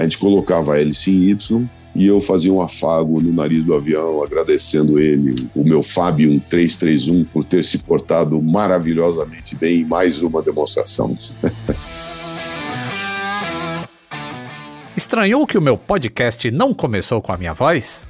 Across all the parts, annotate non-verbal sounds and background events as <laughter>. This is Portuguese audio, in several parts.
a gente colocava a hélice em Y e eu fazia um afago no nariz do avião, agradecendo ele, o meu Fábio 1331, por ter se portado maravilhosamente bem em mais uma demonstração. Estranhou que o meu podcast não começou com a minha voz?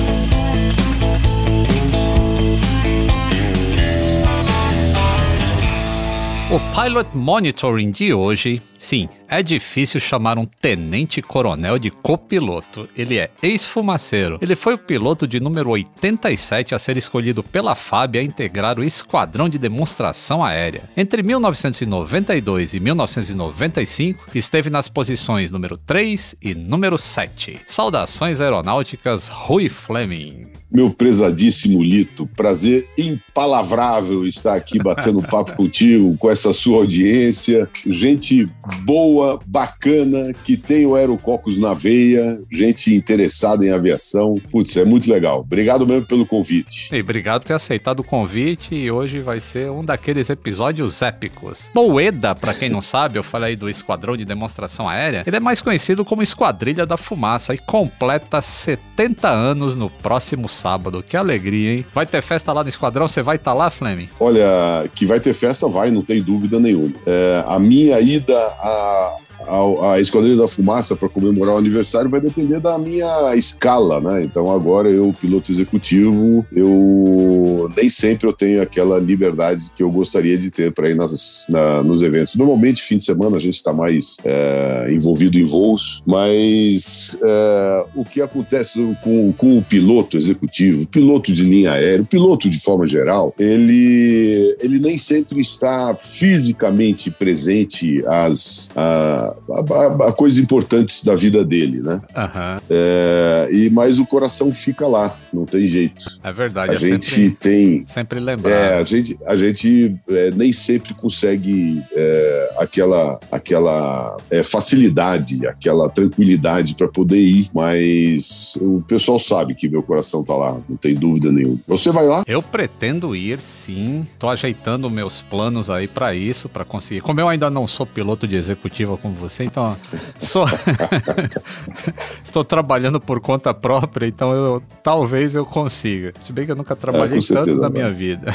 O Pilot Monitoring de hoje, sim, é difícil chamar um tenente-coronel de copiloto. Ele é ex-fumaceiro. Ele foi o piloto de número 87 a ser escolhido pela FAB a integrar o Esquadrão de Demonstração Aérea. Entre 1992 e 1995, esteve nas posições número 3 e número 7. Saudações aeronáuticas Rui Fleming. Meu prezadíssimo Lito, prazer impalavrável estar aqui batendo <laughs> papo contigo, com essa sua audiência. Gente boa, bacana, que tem o Aerococos na veia, gente interessada em aviação. Putz, é muito legal. Obrigado mesmo pelo convite. E obrigado por ter aceitado o convite e hoje vai ser um daqueles episódios épicos. Moeda, para quem não sabe, eu falei do Esquadrão de Demonstração Aérea, ele é mais conhecido como Esquadrilha da Fumaça e completa 70 anos no próximo sábado. Que alegria, hein? Vai ter festa lá no Esquadrão? Você vai estar tá lá, Fleming? Olha, que vai ter festa, vai, não tem dúvida nenhuma. É, a minha ida a, a, a Esquadrilha da Fumaça para comemorar o aniversário vai depender da minha escala, né? Então agora eu, piloto executivo, eu nem sempre eu tenho aquela liberdade que eu gostaria de ter para ir nas, na, nos eventos. Normalmente, fim de semana, a gente está mais é, envolvido em voos, mas é, o que acontece com, com o piloto executivo, piloto de linha aérea, piloto de forma geral, ele, ele nem sempre está fisicamente presente às, a, a, a, coisas importantes da vida dele, né? Uhum. É, e mas o coração fica lá, não tem jeito. É verdade. A é gente sempre, tem sempre lembrar. É, a gente a gente é, nem sempre consegue é, aquela aquela é, facilidade, aquela tranquilidade para poder ir, mas o pessoal sabe que meu coração tá lá, não tem dúvida nenhuma. Você vai lá? Eu pretendo ir, sim. Tô ajeitando meus planos aí para isso, para conseguir. Como eu ainda não sou piloto de executiva como você, então sou <laughs> estou trabalhando por conta própria, então eu talvez eu consiga. Se bem que eu nunca trabalhei é, tanto na minha vida.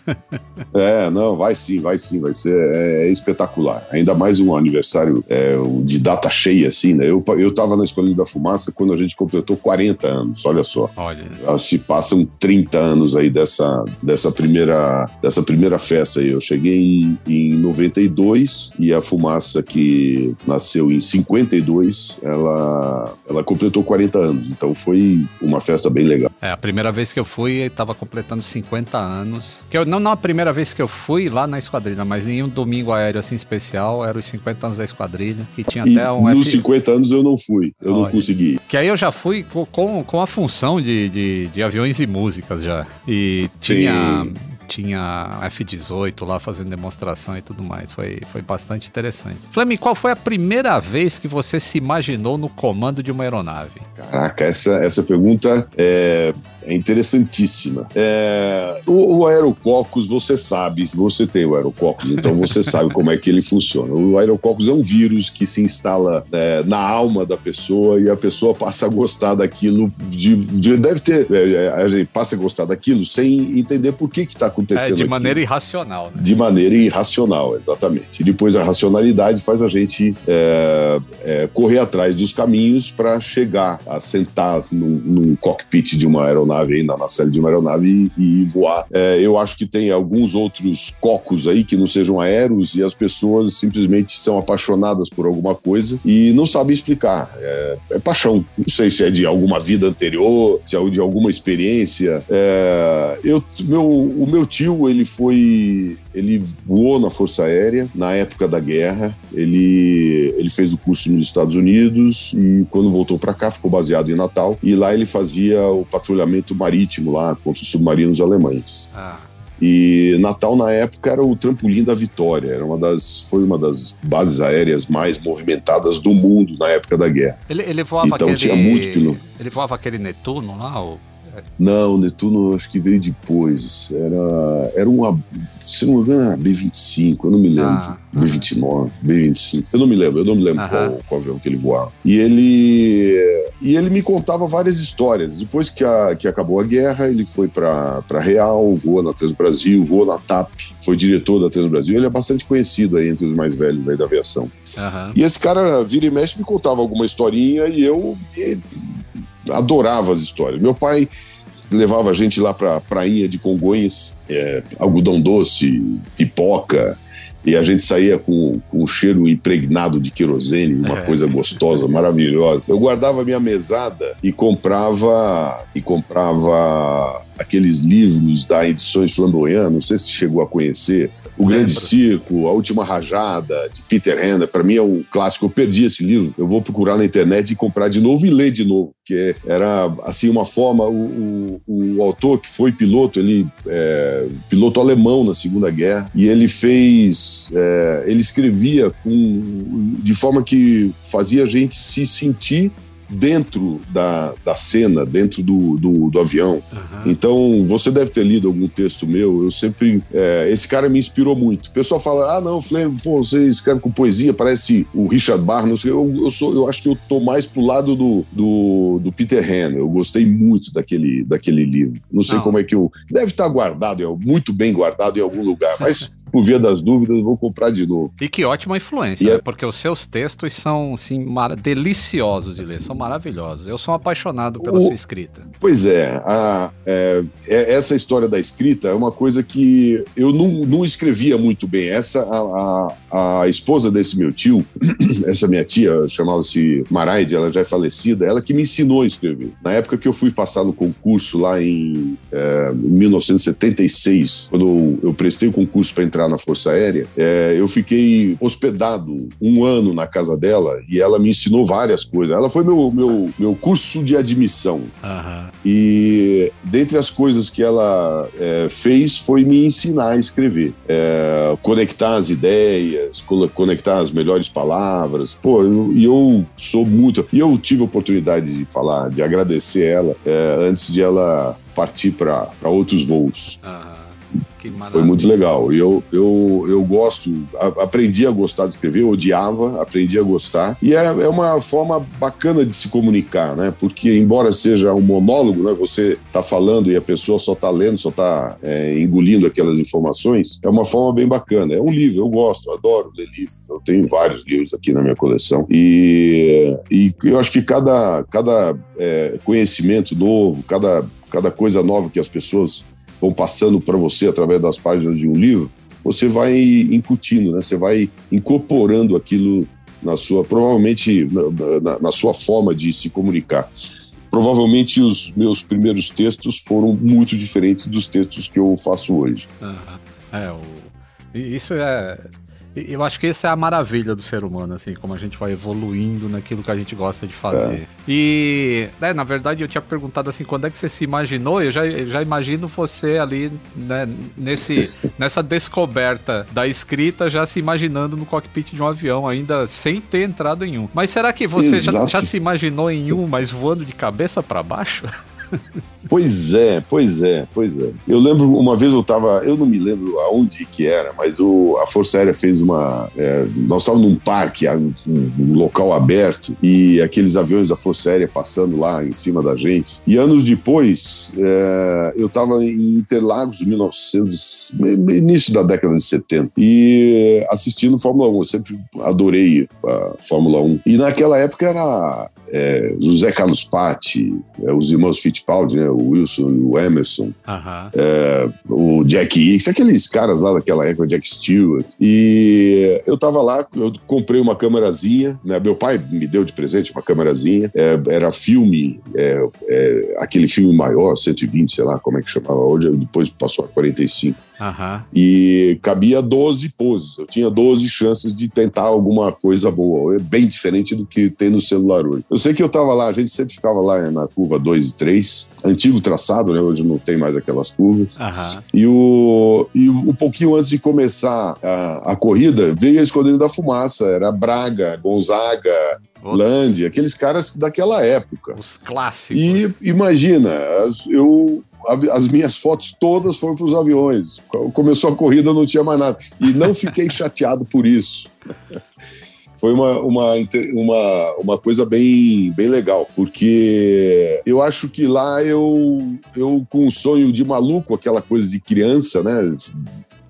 <laughs> é, não, vai sim, vai sim, vai ser é, é espetacular. Ainda mais um aniversário é, de data cheia, assim, né? Eu, eu tava na Escolinha da Fumaça quando a gente completou 40 anos, olha só. Olha. Se passam 30 anos aí dessa, dessa, primeira, dessa primeira festa aí. Eu cheguei em, em 92 e a Fumaça que nasceu em 52, ela, ela completou 40 anos. Então foi uma festa bem legal. É, a primeira vez que eu fui, estava completando 50 anos. Que eu, não, não a primeira vez que eu fui lá na esquadrilha, mas em um domingo aéreo assim especial, era os 50 anos da esquadrilha, que tinha e até um. Nos F... 50 anos eu não fui, eu Olha, não consegui. Que aí eu já fui com, com a função de, de, de aviões e músicas já. E tinha. Sim tinha F-18 lá fazendo demonstração e tudo mais. Foi, foi bastante interessante. Flamengo, qual foi a primeira vez que você se imaginou no comando de uma aeronave? Caraca, essa, essa pergunta é, é interessantíssima. É, o, o aerococcus, você sabe, você tem o aerococcus, então você <laughs> sabe como é que ele funciona. O aerococcus é um vírus que se instala é, na alma da pessoa e a pessoa passa a gostar daquilo, de, de deve ter, é, é, a gente passa a gostar daquilo sem entender por que que está acontecendo acontecendo. É, de aqui. maneira irracional. Né? De maneira irracional, exatamente. E depois a racionalidade faz a gente é, é, correr atrás dos caminhos para chegar a sentar num, num, cockpit de uma aeronave, aí, na nacelle de uma aeronave e, e voar. É, eu acho que tem alguns outros cocos aí que não sejam aéreos e as pessoas simplesmente são apaixonadas por alguma coisa e não sabem explicar. É, é paixão. Não sei se é de alguma vida anterior, se é de alguma experiência. É, eu, meu, o meu tio, ele foi. Ele voou na Força Aérea na época da guerra. Ele, ele fez o curso nos Estados Unidos e, quando voltou para cá, ficou baseado em Natal. E lá ele fazia o patrulhamento marítimo lá contra os submarinos alemães. Ah. E Natal, na época, era o trampolim da vitória. Era uma das, foi uma das bases aéreas mais movimentadas do mundo na época da guerra. Ele, ele voava então, aquele... tinha muito piloto. Ele voava aquele Netuno lá? Ou... Não, o Netuno acho que veio depois. Era, era uma. Se não me engano, era B-25, eu não me lembro. Ah, B-29, B-25. Eu não me lembro, eu não me lembro qual, qual, avião que ele voava. E ele. E ele me contava várias histórias. Depois que, a, que acabou a guerra, ele foi para Real, voou na Trans Brasil, voou na TAP, foi diretor da Trans Brasil. Ele é bastante conhecido aí entre os mais velhos aí da aviação. E esse cara, vira e mexe, me contava alguma historinha e eu adorava as histórias. Meu pai levava a gente lá para a prainha de Congonhas, é, algodão doce, pipoca, e a gente saía com, com o cheiro impregnado de querosene, uma é. coisa gostosa, <laughs> maravilhosa. Eu guardava minha mesada e comprava e comprava aqueles livros da Edições Flamboyant, não sei se chegou a conhecer, o Grande Circo, A Última Rajada, de Peter Hender, para mim é um clássico. Eu perdi esse livro, eu vou procurar na internet e comprar de novo e ler de novo, porque era assim uma forma. O, o, o autor que foi piloto, ele é piloto alemão na Segunda Guerra e ele fez, é, ele escrevia com, de forma que fazia a gente se sentir dentro da, da cena, dentro do, do, do avião. Uhum. Então, você deve ter lido algum texto meu. Eu sempre. É, esse cara me inspirou muito. O pessoal fala: ah, não, Flamengo, pô, você escreve com poesia, parece o Richard Barnes. Eu, eu, sou, eu acho que eu tô mais pro lado do, do, do Peter Hanna. Eu gostei muito daquele, daquele livro. Não sei não. como é que eu. Deve estar guardado, muito bem guardado em algum lugar, mas <laughs> por via das dúvidas, vou comprar de novo. E que ótima influência, né? é... porque os seus textos são, assim, deliciosos de ler. São maravilhosos. Eu sou apaixonado pela o... sua escrita. Pois é, a, é, é, essa história da escrita é uma coisa que eu não, não escrevia muito bem. Essa, a, a, a esposa desse meu tio, <clears throat> essa minha tia, chamava-se Maraide, ela já é falecida, ela que me ensinou a escrever. Na época que eu fui passar no concurso lá em, é, 1976, quando eu, eu prestei o concurso para entrar na Força Aérea, é, eu fiquei hospedado um ano na casa dela e ela me ensinou várias coisas. Ela foi meu meu, meu curso de admissão. Uhum. E dentre as coisas que ela é, fez foi me ensinar a escrever. É, conectar as ideias, conectar as melhores palavras. Pô, e eu, eu, sou muito. E eu tive a oportunidade de falar, de agradecer ela é, antes de ela partir para outros voos. Uhum. Foi muito legal. Eu, eu, eu gosto, aprendi a gostar de escrever, odiava, aprendi a gostar. E é, é uma forma bacana de se comunicar, né? Porque, embora seja um monólogo, né? Você está falando e a pessoa só está lendo, só está é, engolindo aquelas informações, é uma forma bem bacana. É um livro, eu gosto, eu adoro ler livros. Eu tenho vários livros aqui na minha coleção. E, e eu acho que cada, cada é, conhecimento novo, cada, cada coisa nova que as pessoas vão passando para você através das páginas de um livro, você vai incutindo, né? Você vai incorporando aquilo na sua, provavelmente na, na, na sua forma de se comunicar. Provavelmente os meus primeiros textos foram muito diferentes dos textos que eu faço hoje. Uhum. É, o... isso é eu acho que essa é a maravilha do ser humano, assim, como a gente vai evoluindo naquilo que a gente gosta de fazer. É. E, né, na verdade, eu tinha perguntado assim, quando é que você se imaginou? Eu já, já imagino você ali, né, nesse, <laughs> nessa descoberta da escrita, já se imaginando no cockpit de um avião, ainda sem ter entrado em um. Mas será que você já, já, se imaginou em um, mas voando de cabeça para baixo? <laughs> Pois é, pois é, pois é. Eu lembro, uma vez eu tava, eu não me lembro aonde que era, mas o, a Força Aérea fez uma. É, nós estávamos num parque, um, um, local aberto, e aqueles aviões da Força Aérea passando lá em cima da gente. E anos depois, é, eu estava em Interlagos, 1900, início da década de 70, e assistindo Fórmula 1. Eu sempre adorei a Fórmula 1. E naquela época era é, José Carlos Patti, é, os irmãos Fittipaldi, né, o Wilson e o Emerson, é, o Jack Hicks, aqueles caras lá daquela época, Jack Stewart. E eu tava lá, eu comprei uma câmerazinha, né, meu pai me deu de presente uma câmerazinha, é, era filme, é, é, aquele filme maior, 120, sei lá como é que chamava hoje, depois passou a 45. Uhum. E cabia 12 poses. Eu tinha 12 chances de tentar alguma coisa boa. É bem diferente do que tem no celular hoje. Eu sei que eu estava lá, a gente sempre ficava lá na curva 2 e 3, antigo traçado, né? Hoje não tem mais aquelas curvas. Uhum. E, o, e um pouquinho antes de começar a, a corrida, veio a Esquadrilha da Fumaça. Era Braga, Gonzaga, Land, aqueles caras daquela época. Os clássicos. E imagina, eu as minhas fotos todas foram para os aviões. Começou a corrida, não tinha mais nada. E não fiquei <laughs> chateado por isso. Foi uma, uma, uma, uma coisa bem, bem legal, porque eu acho que lá eu, eu, com o sonho de maluco, aquela coisa de criança, né?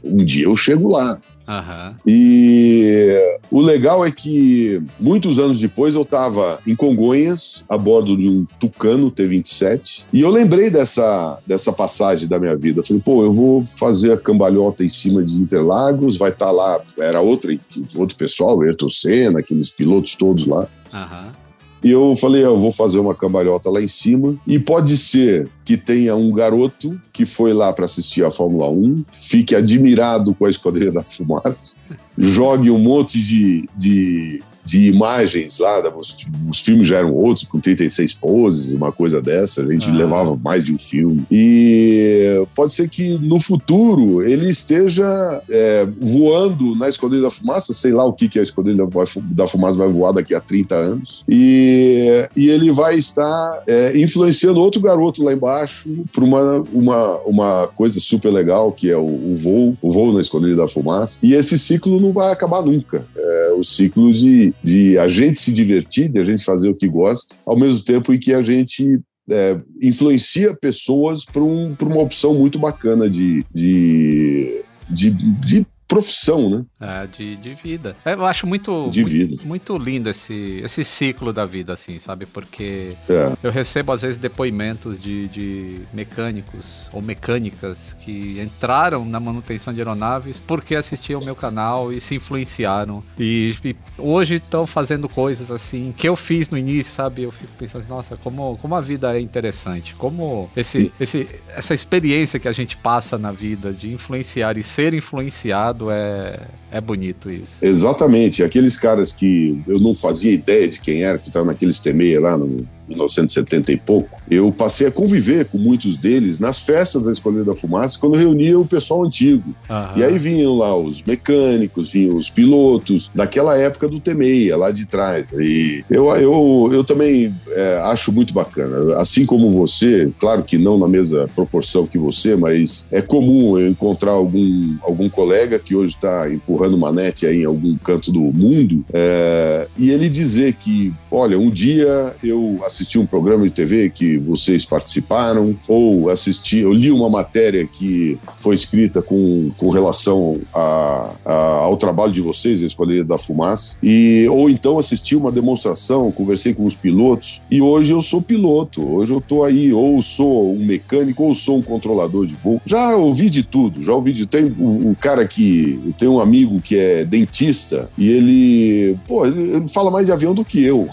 Um dia eu chego lá. Uhum. E o legal é que muitos anos depois eu estava em Congonhas, a bordo de um Tucano T-27, e eu lembrei dessa, dessa passagem da minha vida. Eu falei, pô, eu vou fazer a cambalhota em cima de Interlagos, vai estar tá lá, era outra, outro pessoal, Ayrton Senna, aqueles pilotos todos lá. Uhum. E eu falei, eu vou fazer uma cambalhota lá em cima. E pode ser que tenha um garoto que foi lá para assistir a Fórmula 1, fique admirado com a Esquadrilha da Fumaça, <laughs> jogue um monte de, de de imagens lá, os, os, filmes já eram outros, com 36 poses, uma coisa dessa, a gente ah. levava mais de um filme. E pode ser que no futuro ele esteja é, voando na Esquadrilha da Fumaça, sei lá o que, que a Esquadrilha da Fumaça vai voar daqui a 30 anos, e, e ele vai estar é, influenciando outro garoto lá embaixo para uma, uma, uma coisa super legal, que é o, o, voo, o voo na Esquadrilha da Fumaça, e esse ciclo não vai acabar nunca. É, o ciclo de de a gente se divertir, de a gente fazer o que gosta, ao mesmo tempo em que a gente é, influencia pessoas para um, uma opção muito bacana de, de, de, de profissão, né? É, de, de vida. É, eu acho muito, de vida. muito, muito lindo esse, esse ciclo da vida, assim, sabe? Porque é. eu recebo, às vezes, depoimentos de, de mecânicos ou mecânicas que entraram na manutenção de aeronaves porque assistiam o meu canal e se influenciaram. E, e hoje estão fazendo coisas, assim, que eu fiz no início, sabe? Eu fico pensando, assim, nossa, como, como a vida é interessante. Como esse, esse, essa experiência que a gente passa na vida de influenciar e ser influenciado é, é bonito isso. Exatamente. Aqueles caras que eu não fazia ideia de quem era, que estavam naqueles temeia lá no 1970 e pouco, eu passei a conviver com muitos deles nas festas da Escolha da Fumaça, quando reunia o pessoal antigo. Aham. E aí vinham lá os mecânicos, vinham os pilotos, daquela época do Temeia, lá de trás. E eu, eu, eu também é, acho muito bacana. Assim como você, claro que não na mesma proporção que você, mas é comum eu encontrar algum, algum colega que hoje está empurrando manete aí em algum canto do mundo é, e ele dizer que, olha, um dia eu assisti um programa de TV que vocês participaram, ou assisti, eu li uma matéria que foi escrita com, com relação a, a, ao trabalho de vocês, a Esquadrilha da Fumaça, e, ou então assisti uma demonstração, conversei com os pilotos, e hoje eu sou piloto, hoje eu estou aí, ou sou um mecânico, ou sou um controlador de voo. Já ouvi de tudo, já ouvi de. Tem um, um cara que. Tem um amigo que é dentista, e ele. Pô, ele fala mais de avião do que eu.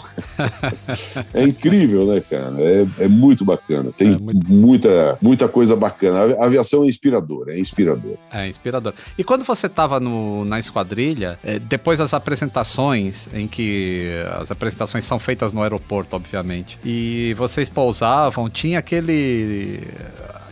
<laughs> é incrível, né, cara? É, é muito bacana. Tem é muito... muita, muita coisa bacana. A aviação é inspiradora, é inspirador. É inspirador. E quando você estava na esquadrilha, é, depois das apresentações, em que as apresentações são feitas no aeroporto, obviamente, e vocês pousavam, tinha aquele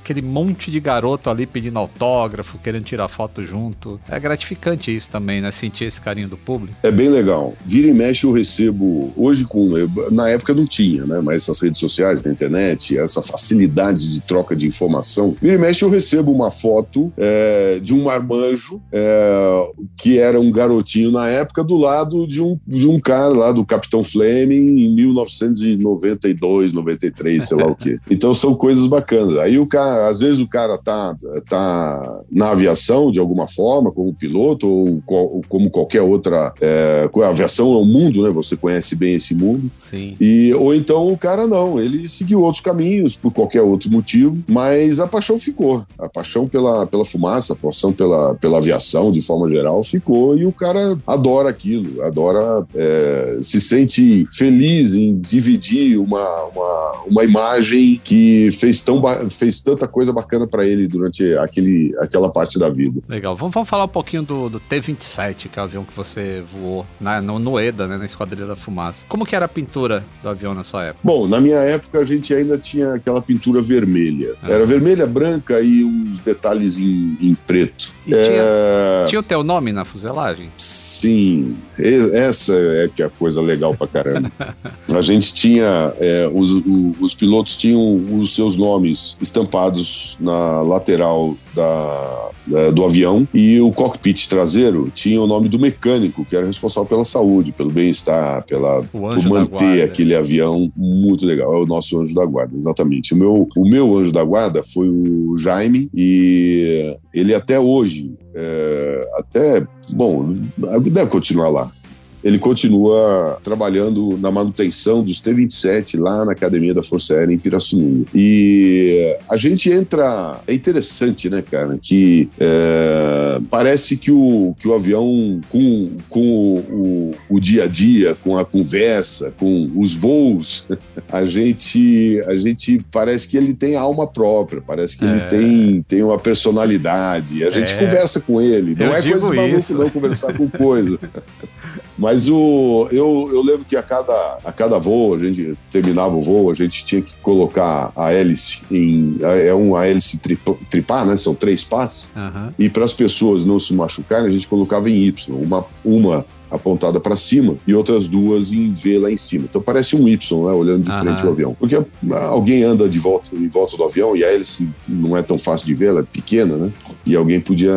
aquele monte de garoto ali pedindo autógrafo, querendo tirar foto junto. É gratificante isso também, né? Sentir esse carinho do público. É bem legal. Vira e mexe eu recebo, hoje com, na época não tinha, né? Mas essas redes sociais, na internet, essa facilidade de troca de informação. Vira e mexe eu recebo uma foto é, de um marmanjo é, que era um garotinho na época do lado de um, de um cara lá do Capitão Fleming em 1992, 93, sei lá o quê. <laughs> Então são coisas bacanas. Aí o cara, às vezes o cara tá, tá na aviação de alguma forma, como piloto ou, ou como qualquer outra. É, a aviação é um mundo, né? Você conhece bem esse mundo. Sim. E, ou então o cara não, ele seguiu outros caminhos por qualquer outro motivo, mas a paixão ficou. A paixão pela, pela fumaça, a paixão pela, pela aviação de forma geral ficou e o cara adora aquilo, adora, é, se sente feliz em dividir uma, uma, uma imagem que fez, tão, fez tanta coisa bacana para ele durante aquele, aquela parte da vida. Legal. Vamos, vamos falar um pouquinho do, do T-27, que é o avião que você voou na, no, no EDA, né, na Esquadrilha da Fumaça. Como que era a pintura do avião na sua época? Bom, na minha época a gente ainda tinha aquela pintura vermelha. Ah. Era vermelha, branca e uns detalhes em, em preto. É... tinha, tinha o teu nome na fuselagem? Sim. Essa é que é a coisa legal pra caramba. <laughs> a gente tinha, é, os, os pilotos tinham os seus nomes estampados na lateral da, da, do avião e o cockpit traseiro tinha o nome do mecânico que era responsável pela saúde, pelo bem-estar, pela por manter aquele avião muito legal. É o nosso anjo da guarda, exatamente. O meu, o meu anjo da guarda foi o Jaime e ele até hoje, é, até, bom, deve continuar lá ele continua trabalhando na manutenção dos T-27 lá na Academia da Força Aérea em Pirassununga. E a gente entra. É interessante, né, cara? Que é, parece que o, que o avião, com, com o, o, o dia a dia, com a conversa, com os voos, <laughs> a gente, a gente parece que ele tem alma própria, parece que é. ele tem, tem uma personalidade. A gente é. conversa com ele. Não Eu é coisa de maluco isso. não conversar com coisa. Mas <laughs> o, eu, eu lembro que a cada, a cada voo, a gente terminava o voo, a gente tinha que colocar a hélice em. É uma hélice tripar, né? São três passos. Uhum. E para as pessoas não se machucarem, a gente colocava em Y. Uma, uma apontada para cima e outras duas em V lá em cima. Então parece um Y, né, olhando de frente ao avião. Porque alguém anda de volta em volta do avião e a hélice não é tão fácil de ver, ela é pequena, né? E alguém podia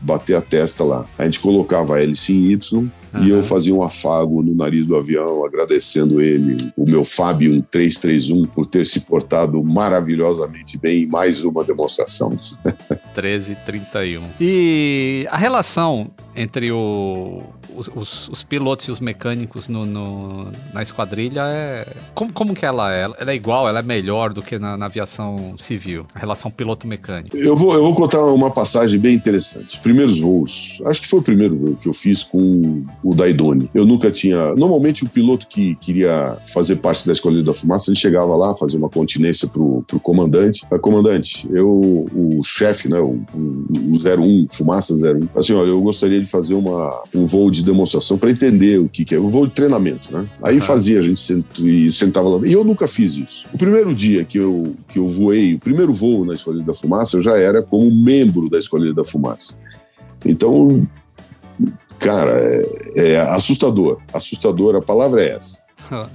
bater a testa lá. A gente colocava a hélice em Y Uhum. E eu fazia um afago no nariz do avião, agradecendo ele, o meu Fábio 331, por ter se portado maravilhosamente bem em mais uma demonstração. <laughs> 1331. E a relação entre o, os, os, os, pilotos e os mecânicos no, no, na esquadrilha é. Como, como que ela é? Ela é igual, ela é melhor do que na, na aviação civil, a relação piloto-mecânico? Eu vou, eu vou contar uma passagem bem interessante. Primeiros voos. Acho que foi o primeiro voo que eu fiz com o Daidoni. Eu nunca tinha. Normalmente, o piloto que queria fazer parte da Esquadrilha da Fumaça, ele chegava lá, fazia uma continência pro, pro comandante. Ah, comandante, eu, o chefe, né, o, o, o 01, Fumaça 01, assim, olha, eu gostaria de fazer uma, um voo de demonstração para entender o que, que é. O voo de treinamento, né? Aí uhum. fazia, a gente sent, e sentava lá. E eu nunca fiz isso. O primeiro dia que eu, que eu voei, o primeiro voo na Esquadrilha da Fumaça, eu já era como membro da Esquadrilha da Fumaça. Então, cara, é, é assustador. Assustador, a palavra é essa.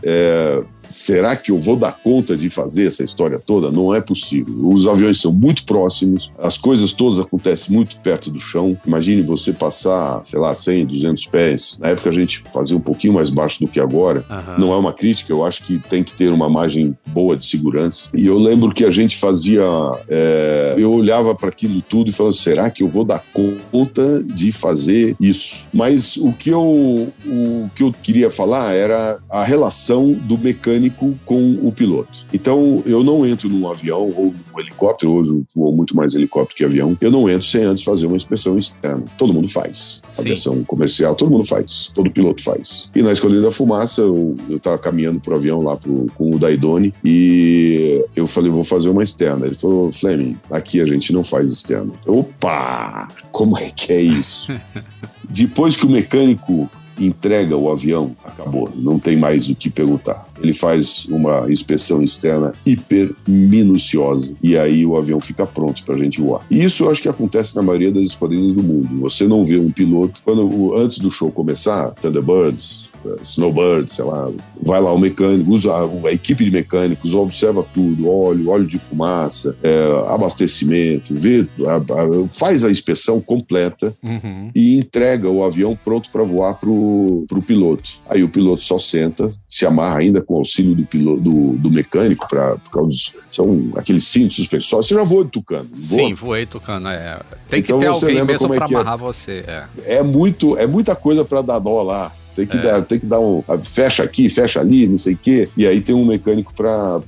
É, será que eu vou dar conta de fazer essa história toda? Não é possível. Os aviões são muito próximos, as coisas todas acontecem muito perto do chão. Imagine você passar, sei lá, 100, 200 pés. Na época a gente fazia um pouquinho mais baixo do que agora. Uhum. Não é uma crítica, eu acho que tem que ter uma margem boa de segurança. E eu lembro que a gente fazia. É, eu olhava para aquilo tudo e falava: será que eu vou dar conta de fazer isso? Mas o que eu, o que eu queria falar era a relação do mecânico mecânico com o piloto. Então, eu não entro num avião ou num helicóptero, hoje vou muito mais helicóptero que avião, eu não entro sem antes fazer uma inspeção externa. Todo mundo faz. Sim. Aviação comercial, todo mundo faz. Todo piloto faz. E na Escolha da Fumaça, eu, eu tava caminhando pro avião lá pro, com o Daidoni e eu falei, vou fazer uma externa. Ele falou, Fleming, aqui a gente não faz externa. Opa! Como é que é isso? <laughs> Depois que o mecânico entrega o avião, acabou, não tem mais o que perguntar. Ele faz uma inspeção externa hiper minuciosa e aí o avião fica pronto para a gente voar. E isso eu acho que acontece na maioria das esquadrilhas do mundo. Você não vê um piloto, quando antes do show começar, Thunderbirds, Snowbird, sei lá, vai lá o mecânico, usa a, equipe de mecânicos, observa tudo, óleo, óleo de fumaça, é, abastecimento, vê, a, a, faz a inspeção completa uhum. e entrega o avião pronto para voar pro, pro piloto. Aí o piloto só senta, se amarra ainda com o auxílio do, piloto, do, do mecânico, para são aqueles cintos suspensórios. Você já voou de Tucano? Voa? Sim, voei Tucano, é. Tem que então, ter alguém mesmo para é, é amarrar você. É. é muito, é muita coisa para dar nó lá. Tem que, é. dar, tem que dar um. Fecha aqui, fecha ali, não sei o quê. E aí tem um mecânico para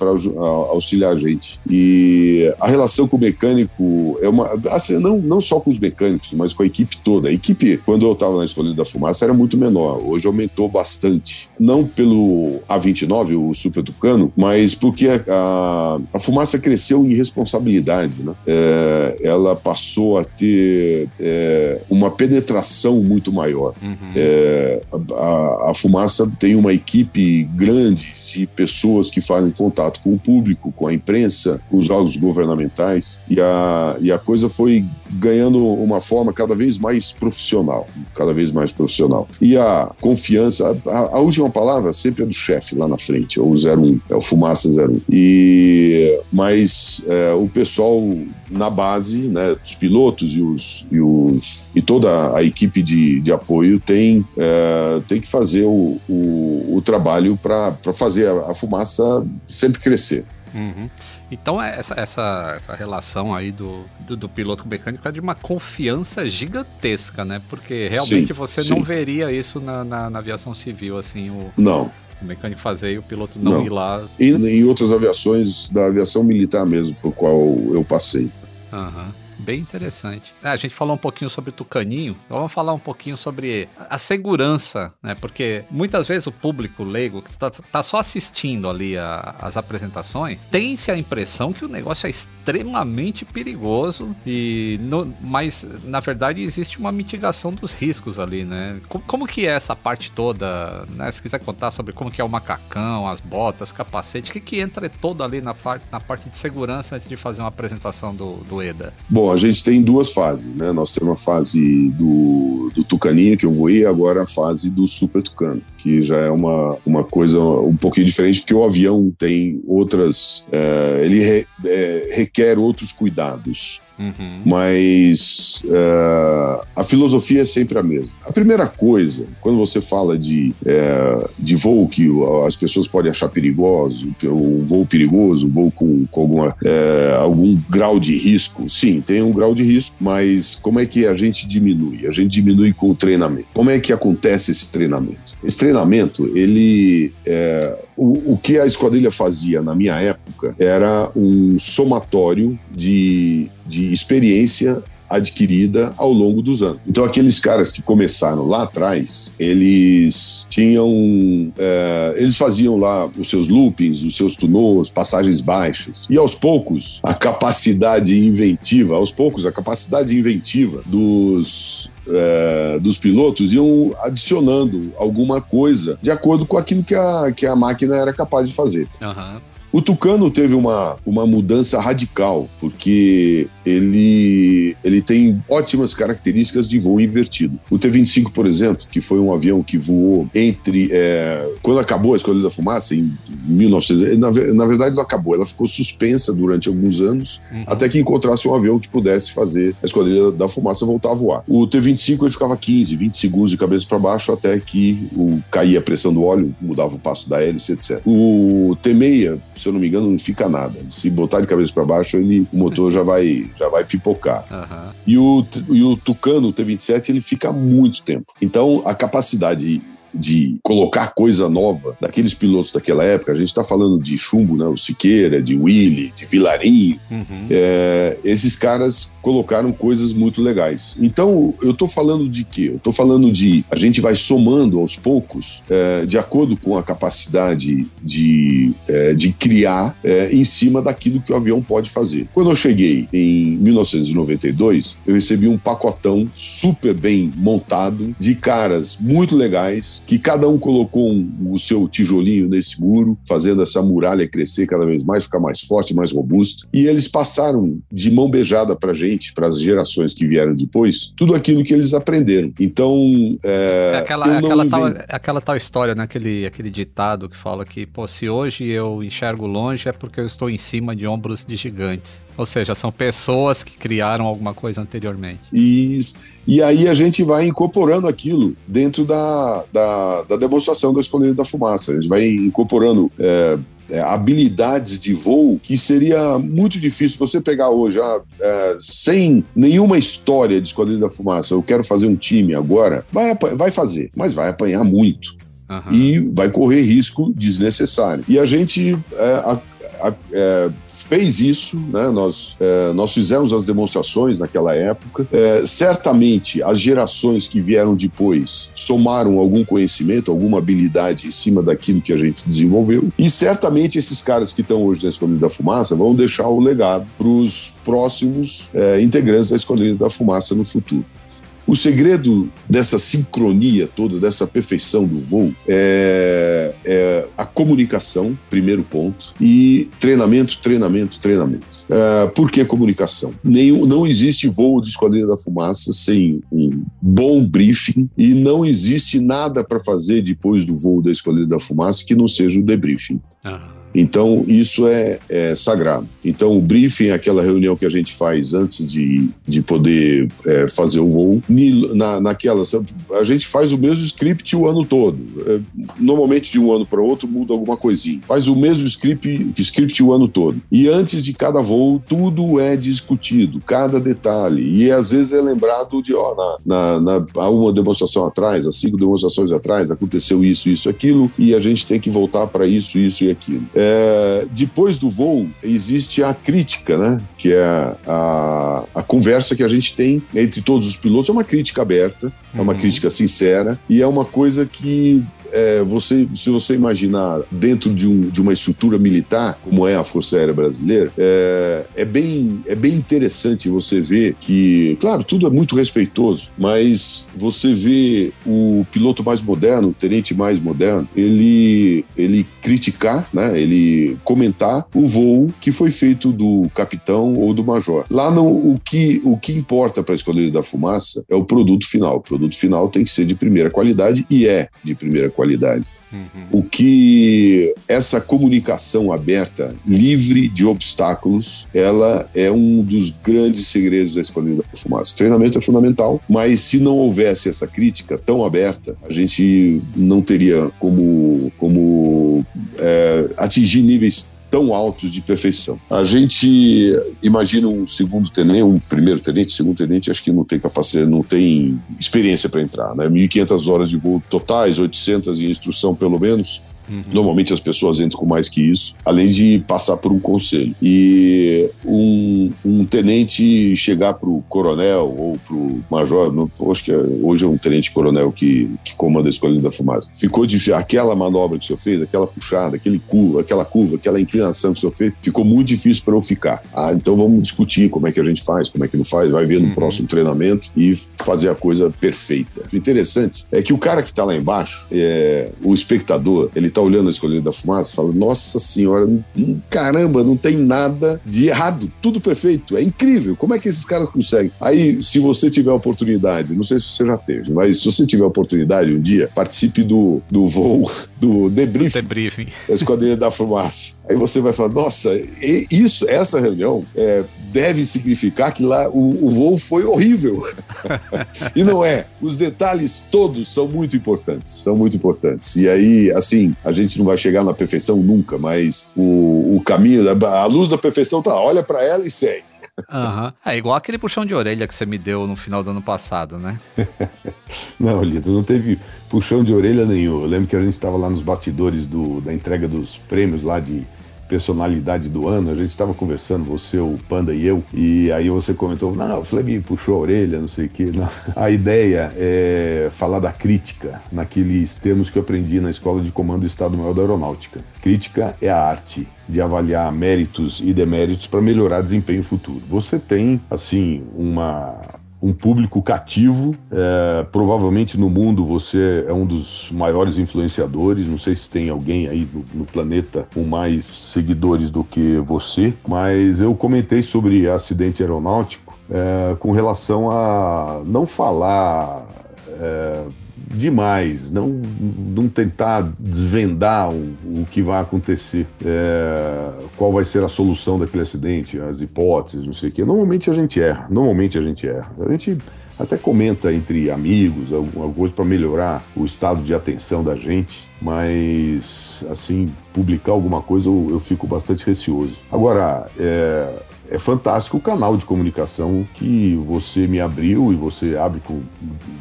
auxiliar a gente. E a relação com o mecânico é uma. Assim, não, não só com os mecânicos, mas com a equipe toda. A equipe, quando eu estava na Escolha da Fumaça, era muito menor. Hoje aumentou bastante. Não pelo A29, o Super Tucano, mas porque a, a, a fumaça cresceu em responsabilidade. Né? É, ela passou a ter é, uma penetração muito maior. Uhum. É, a, a Fumaça tem uma equipe grande de pessoas que fazem contato com o público, com a imprensa, com os órgãos governamentais, e a, e a coisa foi ganhando uma forma cada vez mais profissional, cada vez mais profissional. E a confiança, a, a última palavra sempre é do chefe lá na frente, é o 01, é o Fumaça 01. E, mas é, o pessoal na base, né, os pilotos e, os, e, os, e toda a equipe de, de apoio tem, é, tem que fazer o, o, o trabalho para fazer a, a, fumaça sempre crescer. Uhum. Então, é essa, essa, essa relação aí do, do, do, piloto com o mecânico é de uma confiança gigantesca, né? Porque realmente sim, você sim. não veria isso na, na, na, aviação civil, assim. O, não. O mecânico fazer e o piloto não, não. ir lá. E em outras aviações da aviação militar mesmo, por qual eu passei. Aham. Uhum bem interessante. É, a gente falou um pouquinho sobre Tucaninho, então vamos falar um pouquinho sobre a segurança, né? Porque muitas vezes o público leigo que está tá só assistindo ali a, as apresentações tem-se a impressão que o negócio é extremamente perigoso e no, mas na verdade existe uma mitigação dos riscos ali, né? Como, como que é essa parte toda, né? Se quiser contar sobre como que é o macacão, as botas, capacete, o que que entra todo ali na, na parte de segurança antes de fazer uma apresentação do, do EDA? Bom, Bom, a gente tem duas fases, né? Nós temos a fase do, do Tucaninho, que eu voei, e agora a fase do Super Tucano, que já é uma, uma coisa um pouquinho diferente, porque o avião tem outras. É, ele re, é, requer outros cuidados. Uhum. Mas uh, a filosofia é sempre a mesma. A primeira coisa, quando você fala de, uh, de voo que as pessoas podem achar perigoso, um voo perigoso, um voo com, com alguma, uh, algum grau de risco, sim, tem um grau de risco, mas como é que a gente diminui? A gente diminui com o treinamento. Como é que acontece esse treinamento? Esse treinamento, ele. O, o, que a esquadrilha fazia na minha época era um somatório de, de experiência adquirida ao longo dos anos. Então, aqueles caras que começaram lá atrás, eles tinham. É, eles faziam lá os seus loopings, os seus tunôs, passagens baixas. E aos poucos, a capacidade inventiva, aos poucos, a capacidade inventiva dos, é, dos pilotos iam adicionando alguma coisa de acordo com aquilo que a, que a máquina era capaz de fazer. Uhum. O Tucano teve uma, uma mudança radical, porque ele, ele tem ótimas características de voo invertido. O T-25, por exemplo, que foi um avião que voou entre. É, quando acabou a Escolha da Fumaça, em 1900. Na, na, verdade, não acabou, ela ficou suspensa durante alguns anos, uhum. até que encontrasse um avião que pudesse fazer a Escolha da Fumaça voltar a voar. O T-25 ele ficava 15, 20 segundos de cabeça para baixo até que o, caía a pressão do óleo, mudava o passo da hélice, etc. O T-6 se eu não me engano, não fica nada. Se botar de cabeça para baixo, ele, o motor já vai, já vai pipocar. Uhum. E, o, e o Tucano, o T27, ele fica muito tempo. Então, a capacidade de colocar coisa nova daqueles pilotos daquela época, a gente está falando de Chumbo, né, o Siqueira, de Willy, de Vilarinho, uhum. é, esses caras colocaram coisas muito legais. Então, eu estou falando de quê? Eu estou falando de a gente vai somando aos poucos, é, de acordo com a capacidade de, é, de criar é, em cima daquilo que o avião pode fazer. Quando eu cheguei em 1992, eu recebi um pacotão super bem montado de caras muito legais, que cada um colocou um, o seu tijolinho nesse muro, fazendo essa muralha crescer cada vez mais, ficar mais forte, mais robusta. E eles passaram de mão beijada para gente, para as gerações que vieram depois, tudo aquilo que eles aprenderam. Então, é, é aquela, é aquela, tal, é aquela tal história, né? aquele, aquele ditado que fala que, pô, se hoje eu enxergo longe é porque eu estou em cima de ombros de gigantes. Ou seja, são pessoas que criaram alguma coisa anteriormente. Isso. E aí a gente vai incorporando aquilo dentro da, da, da demonstração da Escolha da Fumaça. A gente vai incorporando é, é, habilidades de voo que seria muito difícil você pegar hoje, ah, é, sem nenhuma história de Esquadrilha da Fumaça. Eu quero fazer um time agora. Vai, vai fazer, mas vai apanhar muito. Uhum. E vai correr risco desnecessário. E a gente é, a, é, fez isso, né? nós, é, nós fizemos as demonstrações naquela época. É, certamente, as gerações que vieram depois somaram algum conhecimento, alguma habilidade em cima daquilo que a gente desenvolveu. E certamente esses caras que estão hoje na Esquadrilha da Fumaça vão deixar o legado para os próximos é, integrantes da Esquadrilha da Fumaça no futuro. O segredo dessa sincronia toda, dessa perfeição do voo, é, é a comunicação, primeiro ponto, e treinamento, treinamento, treinamento. É, por que comunicação? Nenhum, não existe voo de Esquadrilha da Fumaça sem um bom briefing e não existe nada para fazer depois do voo da Esquadrilha da Fumaça que não seja o debriefing. Uhum. Então, isso é, é, sagrado. Então, o briefing aquela reunião que a gente faz antes de, de poder é, fazer o voo. Na, naquela, a gente faz o mesmo script o ano todo. É, normalmente, de um ano para outro, muda alguma coisinha. Faz o mesmo script, script o ano todo. E antes de cada voo, tudo é discutido, cada detalhe. E às vezes é lembrado de, ó, na, na, na uma demonstração atrás, há cinco demonstrações atrás, aconteceu isso, isso, aquilo, e a gente tem que voltar para isso, isso e aquilo. É, é, depois do voo, existe a crítica, né? Que é a, a conversa que a gente tem entre todos os pilotos. É uma crítica aberta, é uma uhum. crítica sincera e é uma coisa que é, você, se você imaginar dentro de, um, de uma estrutura militar, como é a Força Aérea Brasileira, é, é, bem, é bem interessante você ver que, claro, tudo é muito respeitoso, mas você vê o piloto mais moderno, o tenente mais moderno, ele, ele criticar, né, ele comentar o voo que foi feito do capitão ou do major. Lá não, o que, o que importa para a Esquadrilha da Fumaça é o produto final. O produto final tem que ser de primeira qualidade e é de primeira qualidade. Uhum. O que essa comunicação aberta, livre de obstáculos, ela é um dos grandes segredos da Esquadrilha da Fumaça. O treinamento é fundamental, mas se não houvesse essa crítica tão aberta, a gente não teria como, como é, atingir níveis tão altos de perfeição. A gente imagina um segundo tenente, um primeiro tenente, segundo tenente, acho que não tem capacidade, não tem experiência para entrar, né? 1.500 horas de voo totais, 800 em instrução pelo menos. Uhum. Normalmente as pessoas entram com mais que isso, além de passar por um conselho. E um, um tenente chegar para o coronel ou para o major, não, acho que é, hoje é um tenente-coronel que, que comanda a escolha da fumaça, ficou difícil. Aquela manobra que o senhor fez, aquela puxada, aquele curva, aquela curva, aquela inclinação que o senhor fez, ficou muito difícil para eu ficar. Ah, então vamos discutir como é que a gente faz, como é que não faz, vai ver no uhum. próximo treinamento e fazer a coisa perfeita. O interessante é que o cara que está lá embaixo, é, o espectador, ele tá olhando a escolha da fumaça fala: Nossa senhora, caramba, não tem nada de errado, tudo perfeito, é incrível. Como é que esses caras conseguem? Aí, se você tiver a oportunidade, não sei se você já teve, mas se você tiver a oportunidade um dia, participe do, do voo, <laughs> do debriefing, debriefing. da esquadrilha da fumaça. Aí você vai falar: Nossa, isso, essa reunião é, deve significar que lá o, o voo foi horrível. <laughs> e não é. Os detalhes todos são muito importantes, são muito importantes. E aí, assim, a gente não vai chegar na perfeição nunca, mas o, o caminho, a luz da perfeição tá, olha para ela e segue. Uhum. É igual aquele puxão de orelha que você me deu no final do ano passado, né? <laughs> não, Lito, não teve puxão de orelha nenhum. Eu lembro que a gente estava lá nos bastidores do, da entrega dos prêmios lá de personalidade do ano, a gente estava conversando, você, o Panda e eu, e aí você comentou, não, o Fleb puxou a orelha, não sei o. <laughs> Não. A ideia é falar da crítica, naqueles termos que eu aprendi na Escola de Comando do Estado-Maior da Aeronáutica. Crítica é a arte de avaliar méritos e deméritos para melhorar desempenho futuro. Você tem, assim, uma um público cativo. É, provavelmente no mundo você é um dos maiores influenciadores. Não sei se tem alguém aí no, no, planeta com mais seguidores do que você, mas eu comentei sobre acidente aeronáutico é, com relação a não falar. É, demais, não, não tentar desvendar o, o que vai acontecer, é, qual vai ser a solução daquele acidente, as hipóteses, não sei o quê. Normalmente a gente erra, normalmente a gente erra. A gente até comenta entre amigos alguma coisa para melhorar o estado de atenção da gente, mas assim, publicar alguma coisa eu, eu fico bastante receoso. Agora, é, é fantástico o canal de comunicação que você me abriu e você abre com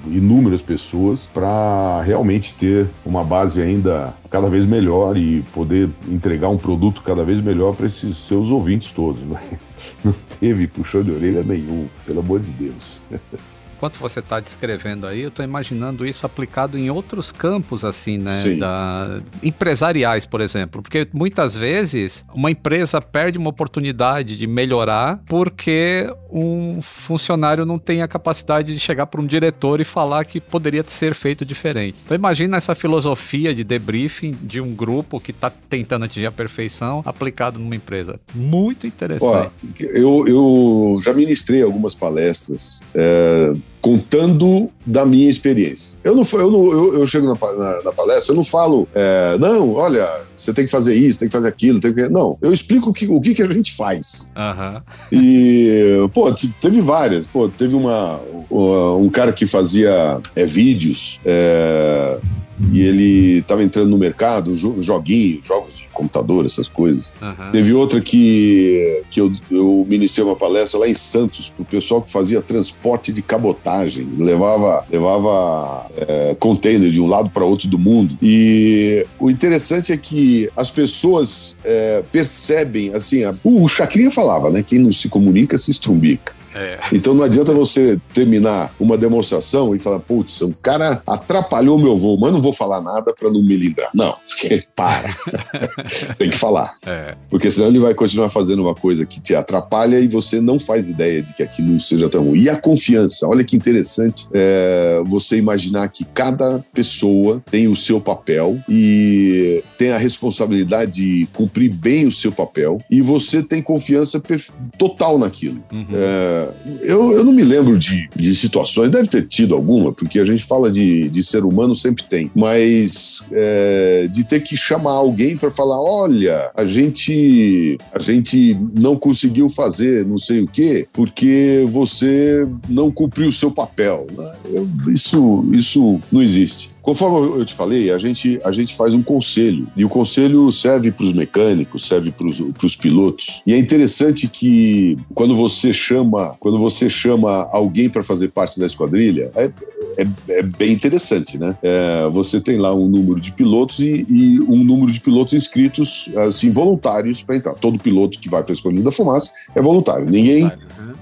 inúmeras pessoas para realmente ter uma base ainda cada vez melhor e poder entregar um produto cada vez melhor para esses seus ouvintes todos. Né? <laughs> Não teve puxão de orelha nenhum, pelo amor de Deus. <laughs> enquanto você está descrevendo aí, eu estou imaginando isso aplicado em outros campos, assim, né? Da, empresariais, por exemplo. Porque muitas vezes uma empresa perde uma oportunidade de melhorar porque um funcionário não tem a capacidade de chegar para um diretor e falar que poderia ser feito diferente. Então imagina essa filosofia de debriefing de um grupo que está tentando atingir a perfeição aplicado numa empresa. Muito interessante. Ó, eu, eu já ministrei algumas palestras. É contando da minha experiência. Eu não, eu, não, eu, eu chego na, na, na, palestra, eu não falo, é, não, olha, você tem que fazer isso, tem que fazer aquilo, tem que... não, eu explico o que, o que, que a gente faz. Uhum. E, pô, teve várias, pô, teve uma, um cara que fazia é, vídeos, é, e ele estava entrando no mercado, joguinhos, jogos de computador, essas coisas. Uhum. Teve outra que, que eu, eu ministrei uma palestra lá em Santos para o pessoal que fazia transporte de cabotagem, levava, levava é, container de um lado para outro do mundo. E o interessante é que as pessoas é, percebem, assim, a, o Chacrinha falava, né? Quem não se comunica se estrumbica. É. Então não adianta você terminar uma demonstração e falar, putz, o cara atrapalhou meu voo, mas não vou falar nada para não me lindrar. Não, porque <laughs> para. <laughs> Tem que falar. É. Porque senão ele vai continuar fazendo uma coisa que te atrapalha e você não faz ideia de que aquilo seja tão ruim. E a confiança, olha que interessante é, você imaginar que cada pessoa tem o seu papel e tem a responsabilidade de cumprir bem o seu papel e você tem confiança total naquilo. Uhum. É, eu, eu não me lembro de, de situações, deve ter tido alguma, porque a gente fala de, de ser humano, sempre tem, mas é, de ter que chamar alguém para falar: olha, a gente, a gente não conseguiu fazer não sei o quê, porque você não cumpriu o seu papel. Né? Eu, isso, isso não existe. Conforme eu te falei, a gente, a gente faz um conselho. E o conselho serve para os mecânicos, serve para os pilotos. E é interessante que quando você chama, quando você chama alguém para fazer parte da esquadrilha, é, é, é bem interessante, né? É, você tem lá um número de pilotos e, e, um número de pilotos inscritos, assim, voluntários para entrar. Todo piloto que vai para a esquadrilha da fumaça é voluntário. Ninguém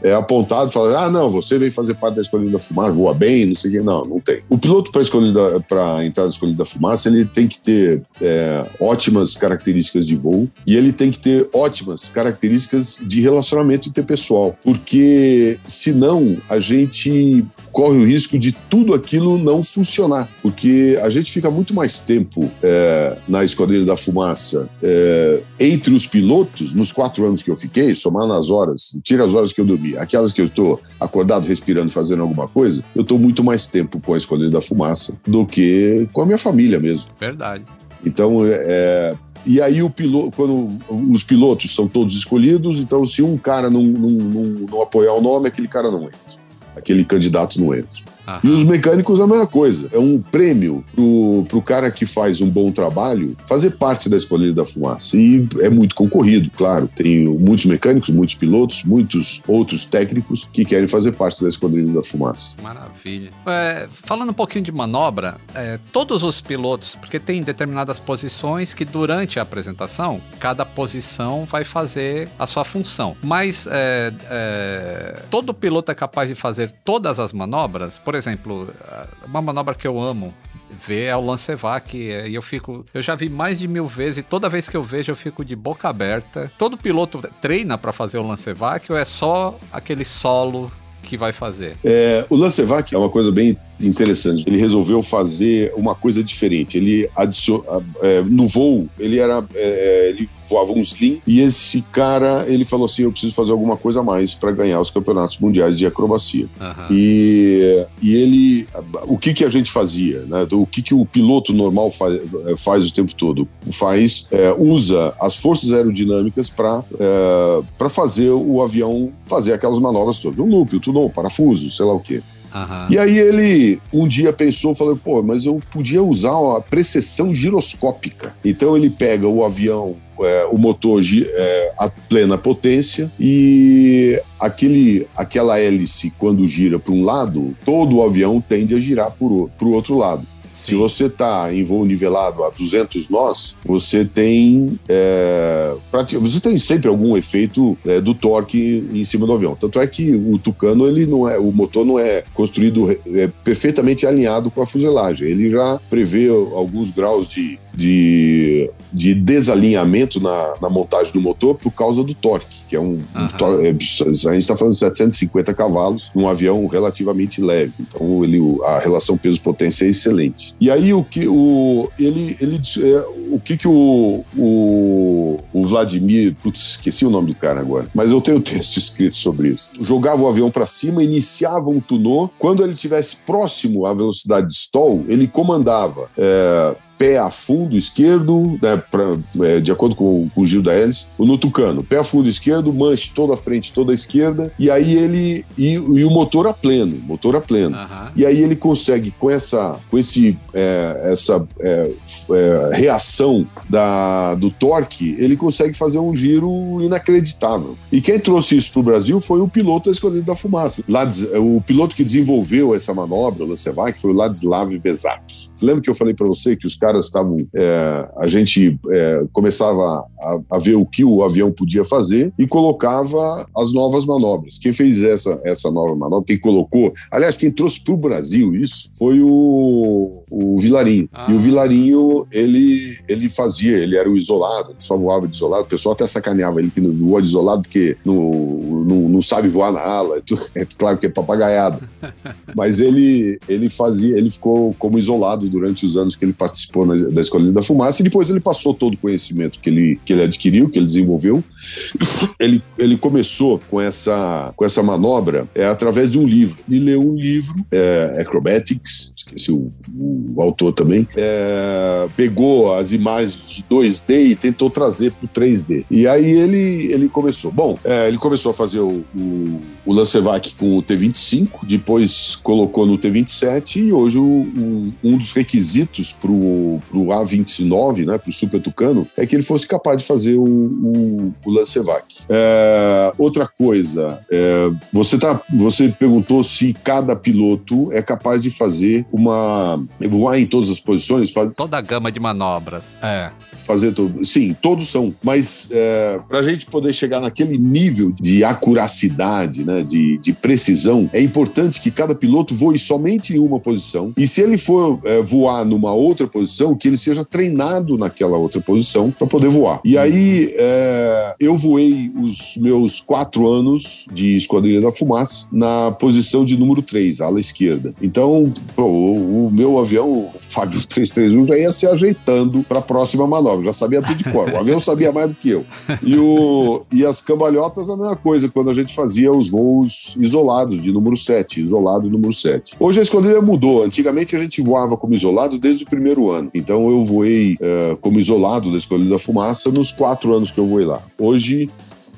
é apontado e fala: ah, não, você veio fazer parte da escolha da fumaça, voa bem, não sei o quê. Não, não tem. O piloto para entrar na escolha da fumaça, ele tem que ter é, ótimas características de voo e ele tem que ter ótimas características de relacionamento interpessoal, porque senão a gente corre o risco de tudo aquilo não funcionar, porque a gente fica muito mais tempo é, na Esquadrilha da Fumaça é, entre os pilotos, nos quatro anos que eu fiquei, somar nas horas, tira as horas que eu dormi, aquelas que eu estou acordado, respirando, fazendo alguma coisa, eu estou muito mais tempo com a Esquadrilha da Fumaça do que com a minha família mesmo. Verdade. Então, é, e aí o piloto, quando os pilotos são todos escolhidos, então se um cara não, não, não, não apoiar o nome, aquele cara não entra aquele candidato não entra. Aham. E os mecânicos a mesma coisa. É um prêmio pro, pro cara que faz um bom trabalho fazer parte da Esquadrilha da Fumaça. E é muito concorrido, claro. Tem muitos mecânicos, muitos pilotos, muitos outros técnicos que querem fazer parte da Esquadrilha da Fumaça. Maravilha. É, falando um pouquinho de manobra, é, todos os pilotos, porque tem determinadas posições que durante a apresentação, cada posição vai fazer a sua função. Mas é, é todo piloto é capaz de fazer todas as manobras? Por exemplo, uma manobra que eu amo ver é o Lancevac e eu fico, eu já vi mais de mil vezes e toda vez que eu vejo eu fico de boca aberta. Todo piloto treina para fazer o Lancevac ou é só aquele solo que vai fazer? É, o Lancevac é uma coisa bem interessante. Ele resolveu fazer uma coisa diferente. Ele adicionou é, no voo, ele era é, ele voava um slim e esse cara ele falou assim, eu preciso fazer alguma coisa a mais para ganhar os campeonatos mundiais de acrobacia. Uhum. E, e ele, o que que a gente fazia, né? O que que o piloto normal faz, faz o tempo todo? Faz, é, usa as forças aerodinâmicas para é, para fazer o avião fazer aquelas manobras todas, o loop, o tudo, parafuso, sei lá o quê. Uhum. E aí ele um dia pensou, falou, pô, mas eu podia usar a precessão giroscópica. Então ele pega o avião é, o motor é, a plena potência e aquele, aquela hélice, quando gira para um lado, todo o avião tende a girar para o outro lado. Sim. Se você está em voo nivelado a 200 nós, você tem é, você tem sempre algum efeito é, do torque em cima do avião. Tanto é que o Tucano ele não é, o motor não é construído é, perfeitamente alinhado com a fuselagem. Ele já prevê alguns graus de, de, de desalinhamento na, na montagem do motor por causa do torque, que é um, uhum. um é, a gente está falando de 750 cavalos, um avião relativamente leve. Então ele, a relação peso-potência é excelente. E aí o que o ele ele é, o que que o, o, o Vladimir, putz, esqueci o nome do cara agora, mas eu tenho texto escrito sobre isso. Jogava o avião para cima, iniciava um tunô, quando ele estivesse próximo à velocidade de stall, ele comandava é, pé a fundo esquerdo, né, pra, é, de acordo com, com, o giro da o no tucano, pé a fundo esquerdo, manche toda a frente, toda a esquerda, e aí ele. E, e o motor a pleno, motor a pleno. Uhum. E aí ele consegue, com essa, com esse, é, essa é, é, reação da, do torque, ele consegue fazer um giro inacreditável. E quem trouxe isso para o Brasil foi o piloto escolhido da fumaça. Lades, o piloto que desenvolveu essa manobra, o Lancevac, foi o Ladislav Bezak. Lembra que eu falei para você que os caras estavam. É, a gente é, começava a, a, ver o que o avião podia fazer e colocava as novas manobras. Quem fez essa, essa nova manobra, quem colocou. Aliás, quem trouxe para o Brasil isso foi o, o Vilarinho. Ah. E o Vilarinho, ele, ele fazia, ele era o isolado, ele só voava de isolado. O pessoal até sacaneava ele que não voa de isolado porque não, não, não sabe voar na ala. É <laughs> claro que é papagaiado. <laughs> Mas ele, ele fazia, ele ficou como isolado durante os anos que ele participou participou na, da Escolinha da Fumaça e depois ele passou todo o conhecimento que ele, que ele adquiriu, que ele desenvolveu. <coughs> Ele, ele começou com essa, com essa manobra é, através de um livro. Ele leu um livro, é, Acrobatics, esqueci o, o, autor também, é, pegou as imagens de 2D e tentou trazer para o 3D. E aí ele, ele começou. Bom, é, ele começou a fazer o, o, o Lancevac com o T25, depois colocou no T27 e hoje o, o, um dos requisitos para o pro, A29, né, pro Super Tucano, é que ele fosse capaz de fazer o, o, o Lancevac. É, outra coisa, é, você, tá, você perguntou se cada piloto é capaz de fazer uma. voar em todas as posições. Faz... Toda a gama de manobras. É. Fazer tudo. Sim, todos são. Mas é, para a gente poder chegar naquele nível de acuracidade, né, de, de precisão, é importante que cada piloto voe somente em uma posição. E se ele for é, voar numa outra posição que ele seja treinado naquela outra posição para poder voar. E aí é, eu voei os meus quatro anos de Esquadrilha da Fumaça na posição de número 3, ala esquerda. Então, pô, o, o, meu avião, o Fábio 331, já ia se ajeitando para a próxima manobra, já sabia tudo de cor. O avião sabia mais do que eu. E, o, e as cambalhotas, a mesma coisa, quando a gente fazia os voos isolados de número 7, isolado número 7. Hoje a Esquadrilha mudou. Antigamente a gente voava como isolado desde o primeiro ano ano. Então eu voei uh, como isolado da Escolha da Fumaça nos quatro anos que eu voei lá. Hoje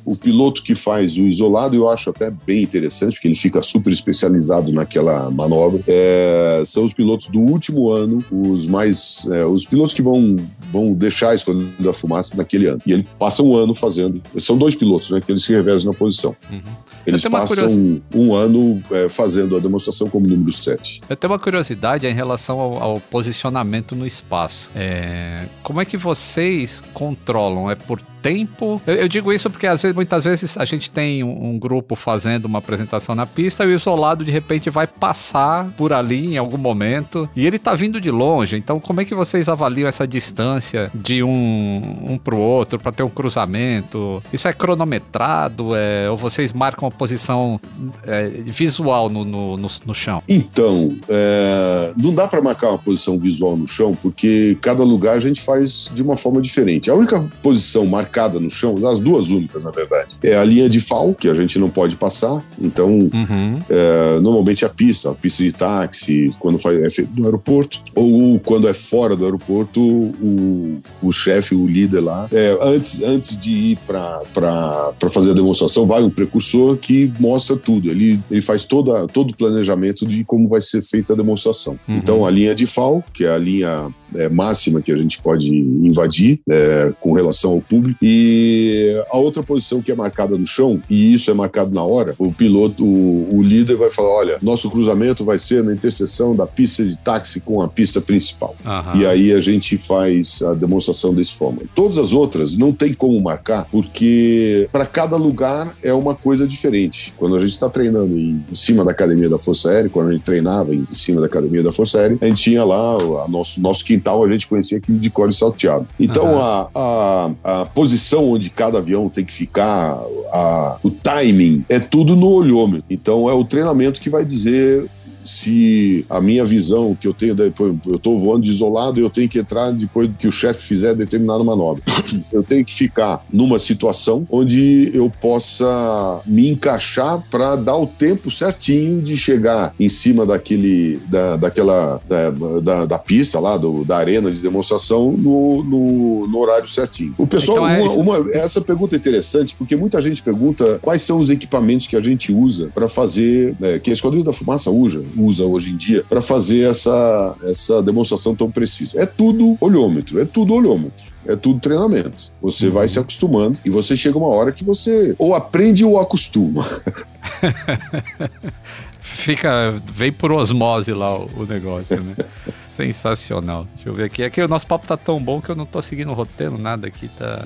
o piloto que faz o isolado, eu acho até bem interessante, porque ele fica super especializado naquela manobra. É, são os pilotos do último ano, os mais. É, os pilotos que vão, vão deixar a escolha da fumaça naquele ano. E ele passa um ano fazendo. São dois pilotos, né? Que eles se revezam na posição. Uhum. Eles passam um ano é, fazendo a demonstração como número 7. Eu tenho uma curiosidade em relação ao, ao posicionamento no espaço. É, como é que vocês controlam? É por tempo? Eu, eu, digo isso porque às vezes, muitas vezes a gente tem um, um, grupo fazendo uma apresentação na pista e o isolado de repente vai passar por ali em algum momento e ele tá vindo de longe. Então, como é que vocês avaliam essa distância de um, um pro outro para ter um cruzamento? Isso é cronometrado? É, ou vocês marcam a posição é, visual no, no, no, no, chão? Então, é, não dá para marcar uma posição visual no chão porque cada lugar a gente faz de uma forma diferente. A única posição marcada marcada no chão, as duas únicas, na verdade. É a linha de FAL, que a gente não pode passar. Então, uhum. é, normalmente a pista, a pista de táxi, quando faz, é feito no aeroporto, ou quando é fora do aeroporto, o, o chefe, o líder lá, é, antes, antes de ir para fazer a demonstração, vai um precursor que mostra tudo. Ele, ele faz toda, todo o planejamento de como vai ser feita a demonstração. Uhum. Então, a linha de FAL, que é a linha é, máxima que a gente pode invadir é, com relação ao público. E a outra posição que é marcada no chão, e isso é marcado na hora, o piloto, o, o líder vai falar: olha, nosso cruzamento vai ser na interseção da pista de táxi com a pista principal. Uhum. E aí a gente faz a demonstração desse forma. Todas as outras não tem como marcar, porque para cada lugar é uma coisa diferente. Quando a gente está treinando em cima da academia da Força Aérea, quando a gente treinava em cima da academia da Força Aérea, a gente tinha lá o nosso, nosso quintal, a gente conhecia aquilo de core salteado. Então a, a, a posição onde cada avião tem que ficar, a, o timing, é tudo no olhômetro. Então é o treinamento que vai dizer se a minha visão que eu tenho, depois, eu estou voando de isolado eu tenho que entrar depois que o chefe fizer determinada manobra. <coughs> Eu tenho que ficar numa situação onde eu possa me encaixar para dar o tempo certinho de chegar em cima daquele, da, daquela, da, da, da pista lá, do, da arena de demonstração no, no, no horário certinho. O pessoal, então é uma, uma, essa pergunta é interessante porque muita gente pergunta quais são os equipamentos que a gente usa para fazer, né, que a Esquadrilha da Fumaça usa, usa hoje em dia para fazer essa, essa demonstração tão precisa. É tudo olhômetro, é tudo olhômetro. É tudo treinamento. Você uhum. vai se acostumando e você chega uma hora que você ou aprende ou acostuma. <laughs> Fica, vem por osmose lá o, o negócio, né? <laughs> Sensacional. Deixa eu ver aqui. Aqui o nosso papo tá tão bom que eu não tô seguindo o roteiro, nada aqui tá.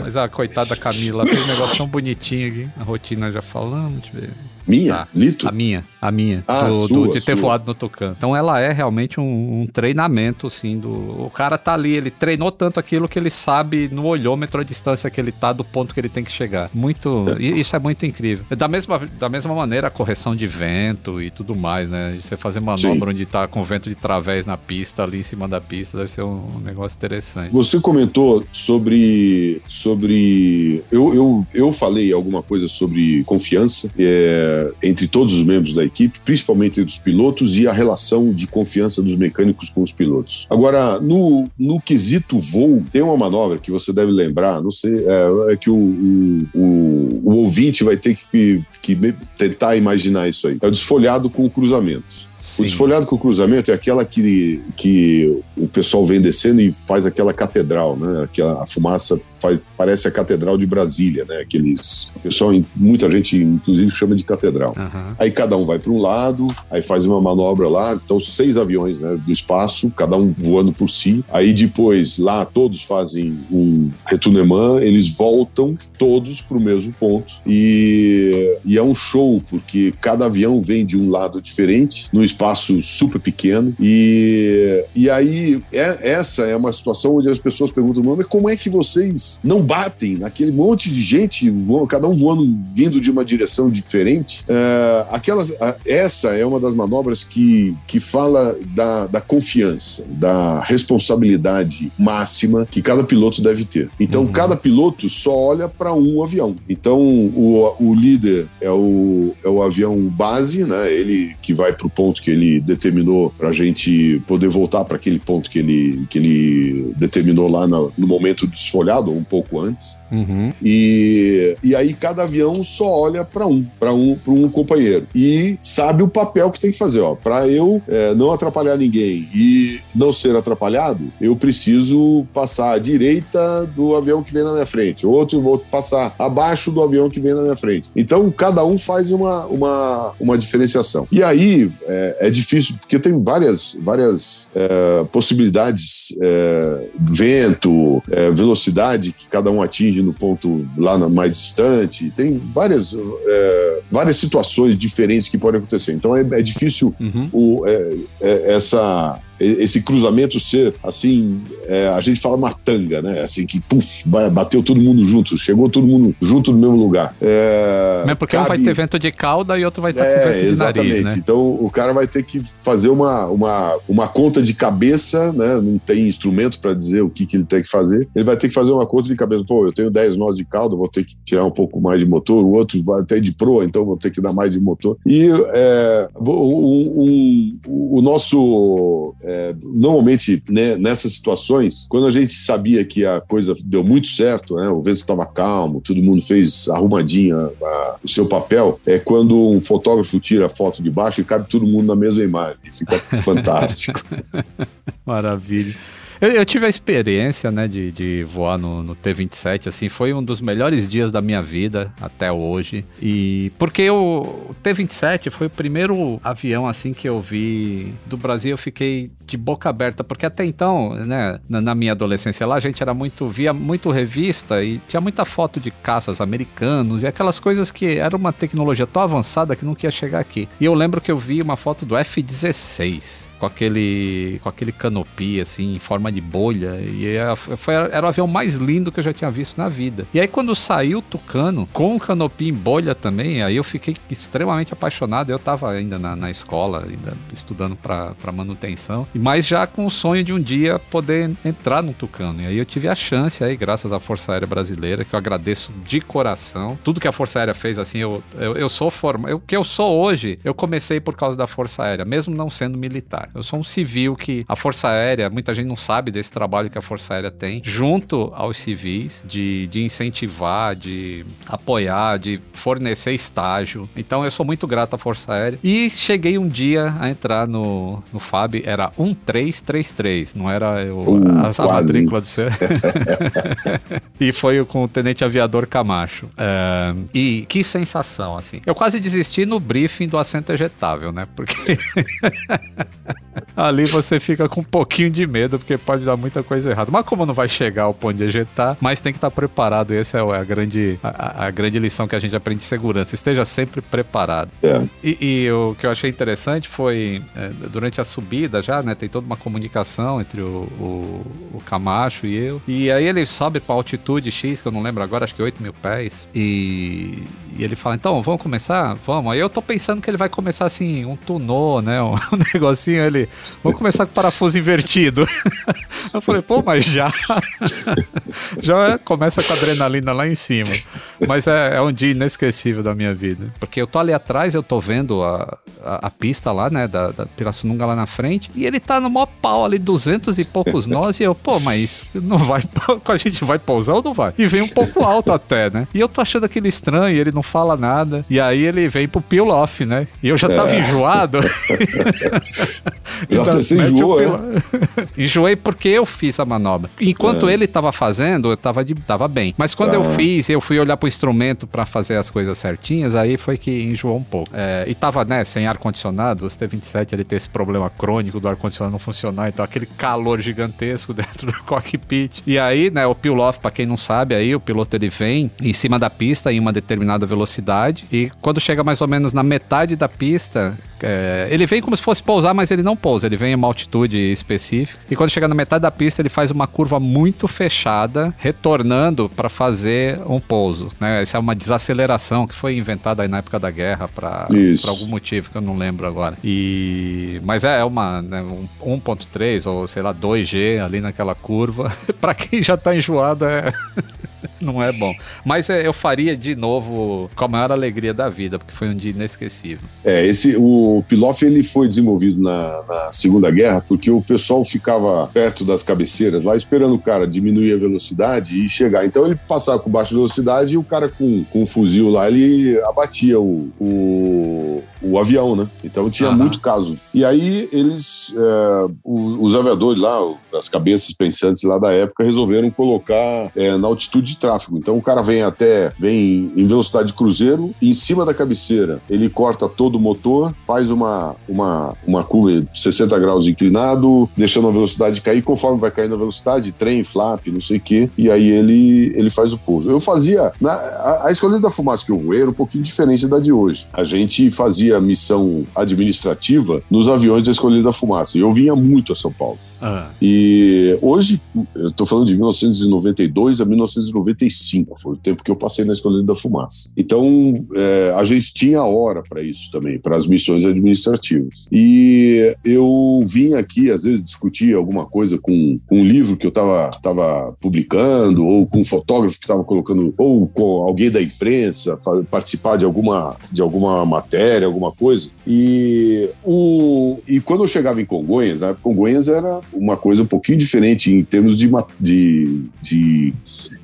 Mas a coitada Camila fez um negócio tão bonitinho aqui. A rotina já falamos, deixa eu ver. Minha? Tá. Lito? A minha, a minha. Ah, do, sua, do, de ter sua. voado no Tucano. Então ela é realmente um, um, treinamento, assim, do. O cara tá ali, ele treinou tanto aquilo que ele sabe no olhômetro a distância que ele tá do ponto que ele tem que chegar. Muito. isso é muito incrível. Da mesma, da mesma maneira, a correção de vento e tudo mais, né? Você fazer manobra Sim. onde tá com vento de través na pista, ali em cima da pista, deve ser um, um negócio interessante. Você comentou sobre. sobre. Eu, eu, eu falei alguma coisa sobre confiança. É entre todos os membros da equipe, principalmente entre os pilotos e a relação de confiança dos mecânicos com os pilotos. Agora, no, no quesito voo, tem uma manobra que você deve lembrar, não sei, é, é que o, o, o, o, ouvinte vai ter que, que tentar imaginar isso aí. É o desfolhado com o cruzamento. Sim. O desfolhado com o cruzamento é aquela que, que o pessoal vem descendo e faz aquela catedral, né? Aquela, a fumaça faz, parece a catedral de Brasília, né? Aqueles. O pessoal, muita gente, inclusive, chama de catedral. Uhum. Aí cada um vai para um lado, aí faz uma manobra lá. Então, seis aviões né, do espaço, cada um voando por si. Aí depois, lá, todos fazem um retunement, eles voltam todos para o mesmo ponto. E, e é um show, porque cada avião vem de um lado diferente, no espaço espaço super pequeno. E, e aí, é, essa é uma situação onde as pessoas perguntam, mas como é que vocês não batem naquele monte de gente, cada um voando, vindo de uma direção diferente? É, aquelas, essa é uma das manobras que, que fala da, da confiança, da responsabilidade máxima que cada piloto deve ter. Então, uhum. cada piloto só olha para um avião. Então, o, o líder é o, é o avião base, né? Ele que vai para o ponto ponto que ele determinou para a gente poder voltar para aquele ponto que ele, que ele determinou lá no, no momento desfolhado, um pouco antes. Uhum. E, e aí cada avião só olha para um, para um, um companheiro e sabe o papel que tem que fazer. Ó, para eu é, não atrapalhar ninguém e não ser atrapalhado, eu preciso passar à direita do avião que vem na minha frente, outro vou passar abaixo do avião que vem na minha frente. Então cada um faz uma, uma, uma diferenciação. E aí é, é difícil porque tem várias, várias é, possibilidades, é, vento, é, velocidade que cada um atinge no ponto lá mais distante. Tem várias, é, várias situações diferentes que podem acontecer. Então é, é difícil uhum. o, é, é essa esse cruzamento ser assim, é, a gente fala uma tanga, né? Assim que puf, bateu todo mundo junto, chegou todo mundo junto no mesmo lugar. É, Mas porque cabe... um vai ter vento de cauda e outro vai ter é, vento de exatamente. nariz, né? Então o cara vai ter que fazer uma, uma, uma conta de cabeça, né? Não tem instrumento para dizer o que, que ele tem que fazer. Ele vai ter que fazer uma conta de cabeça. Pô, eu tenho 10 nós de cauda, vou ter que tirar um pouco mais de motor. O outro vai até de proa, então vou ter que dar mais de motor. E é, um, um, o nosso é, normalmente, né, nessas situações, quando a gente sabia que a coisa deu muito certo, né, o vento estava calmo, todo mundo fez arrumadinha a, o seu papel, é quando um fotógrafo tira a foto de baixo e cabe todo mundo na mesma imagem. Fica <laughs> fantástico. Maravilha. Eu, eu, tive a experiência, né, de, de voar no, no, T-27, assim, foi um dos melhores dias da minha vida até hoje. E porque o T-27 foi o primeiro avião, assim, que eu vi do Brasil, eu fiquei de boca aberta, porque até então, né, na, na, minha adolescência lá, a gente era muito, via muito revista e tinha muita foto de caças americanos e aquelas coisas que era uma tecnologia tão avançada que não ia chegar aqui. E eu lembro que eu vi uma foto do F-16 com aquele com aquele canopy assim em forma de bolha e era, foi, era o avião mais lindo que eu já tinha visto na vida. E aí quando saiu o Tucano com o canopy em bolha também, aí eu fiquei extremamente apaixonado. Eu tava ainda na, na escola, ainda estudando para manutenção mas já com o sonho de um dia poder entrar no Tucano. E aí eu tive a chance aí, graças à Força Aérea Brasileira, que eu agradeço de coração. Tudo que a Força Aérea fez, assim, eu, eu, eu sou forma. O que eu sou hoje, eu comecei por causa da Força Aérea, mesmo não sendo militar. Eu sou um civil que a Força Aérea, muita gente não sabe desse trabalho que a Força Aérea tem, junto aos civis, de, de incentivar, de apoiar, de fornecer estágio. Então eu sou muito grato à Força Aérea. E cheguei um dia a entrar no, no FAB, era 1333, não era eu, uh, a, a matrícula do seu. <laughs> <laughs> e foi com o tenente aviador Camacho. É, e que sensação, assim. Eu quase desisti no briefing do assento ejetável, né? Porque <laughs> ali você fica com um pouquinho de medo, porque pode dar muita coisa errada. Mas como não vai chegar ao ponto de ejetar, mas tem que estar preparado. E essa é a grande, a, a, grande lição que a gente aprende de segurança. Esteja sempre preparado. É. E, e, o que eu achei interessante foi, é, durante a subida já, né? Tem toda uma comunicação entre o, o, o Camacho e eu. E aí ele sobe pra altitude X, que eu não lembro agora, acho que 8 mil pés. E, e ele fala, então, vamos começar? Vamos. Aí eu tô pensando que ele vai começar assim, um tunô, né? Um, <laughs> um negocinho ali. Vamos começar com parafuso invertido. <laughs> eu falei, pô, mas já. <laughs> já começa com a adrenalina lá em cima. Mas é, é, um dia inesquecível da minha vida. Porque eu tô ali atrás, eu tô vendo a, a, a pista lá, né, da, da Pirassununga lá na frente, e ele tá no maior pau ali, duzentos e poucos nós, e eu, pô, mas não vai, a gente vai pousar ou não vai? E vem um pouco alto até, né? E eu tô achando aquele estranho, ele não fala nada, e aí ele vem pro peel off, né? E eu já tava é. enjoado. <laughs> já então, você enjoou, é? <laughs> Enjoei porque eu fiz a manobra. Enquanto é. ele tava fazendo, eu tava, de, tava bem. Mas quando eu ah. fiz, eu fui olhar pro instrumento para fazer as coisas certinhas, aí foi que enjoou um pouco. É, e tava, né, sem ar-condicionado, o T-27 ele tem esse problema crônico do ar-condicionado não funcionar, então aquele calor gigantesco <laughs> dentro do cockpit. E aí, né, o peel-off, pra quem não sabe, aí o piloto ele vem em cima da pista em uma determinada velocidade e quando chega mais ou menos na metade da pista, é, ele vem como se fosse pousar, mas ele não pousa, ele vem em uma altitude específica. E quando chega na metade da pista, ele faz uma curva muito fechada, retornando para fazer um pouso. Né? Essa é uma desaceleração que foi inventada aí na época da guerra para algum motivo que eu não lembro agora. E mas é, é uma né, um 1.3 ou sei lá 2G ali naquela curva. <laughs> para quem já tá enjoado é <laughs> não é bom. Mas é, eu faria de novo com a maior alegria da vida, porque foi um dia inesquecível. É, esse, o Piloff ele foi desenvolvido na, na Segunda Guerra porque o pessoal ficava perto das cabeceiras lá esperando o cara diminuir a velocidade e chegar. Então ele passava com baixa velocidade e o cara com, com um fuzil lá, ele abatia o, o, o avião, né? Então tinha uhum. muito caso. E aí eles, é, os aviadores lá, as cabeças pensantes lá da época, resolveram colocar é, na altitude de tráfego. Então o cara vem até, vem em velocidade de cruzeiro, em cima da cabeceira, ele corta todo o motor, faz uma, uma, uma curva de 60 graus inclinado, deixando a velocidade cair, conforme vai caindo a velocidade, trem, flap, não sei o quê, e aí ele, ele faz o pouso. Eu fazia, na, a, a escolha da fumaça que eu voei era um pouquinho diferente da de hoje. A gente fazia missão administrativa nos aviões da Escolha da Fumaça, eu vinha muito a São Paulo. Ah. E hoje, eu estou falando de 1992 a 1995, foi o tempo que eu passei na Escolha da Fumaça. Então, é, a gente tinha hora para isso também, para as missões administrativas. E eu vim aqui, às vezes, discutir alguma coisa com, com um livro que eu estava tava publicando, ou com um fotógrafo que estava colocando, ou com alguém da imprensa, participar de alguma, de alguma matéria, alguma coisa. E, o, e quando eu chegava em Congonhas, né, Congonhas era uma coisa um pouquinho diferente em termos de, de, de,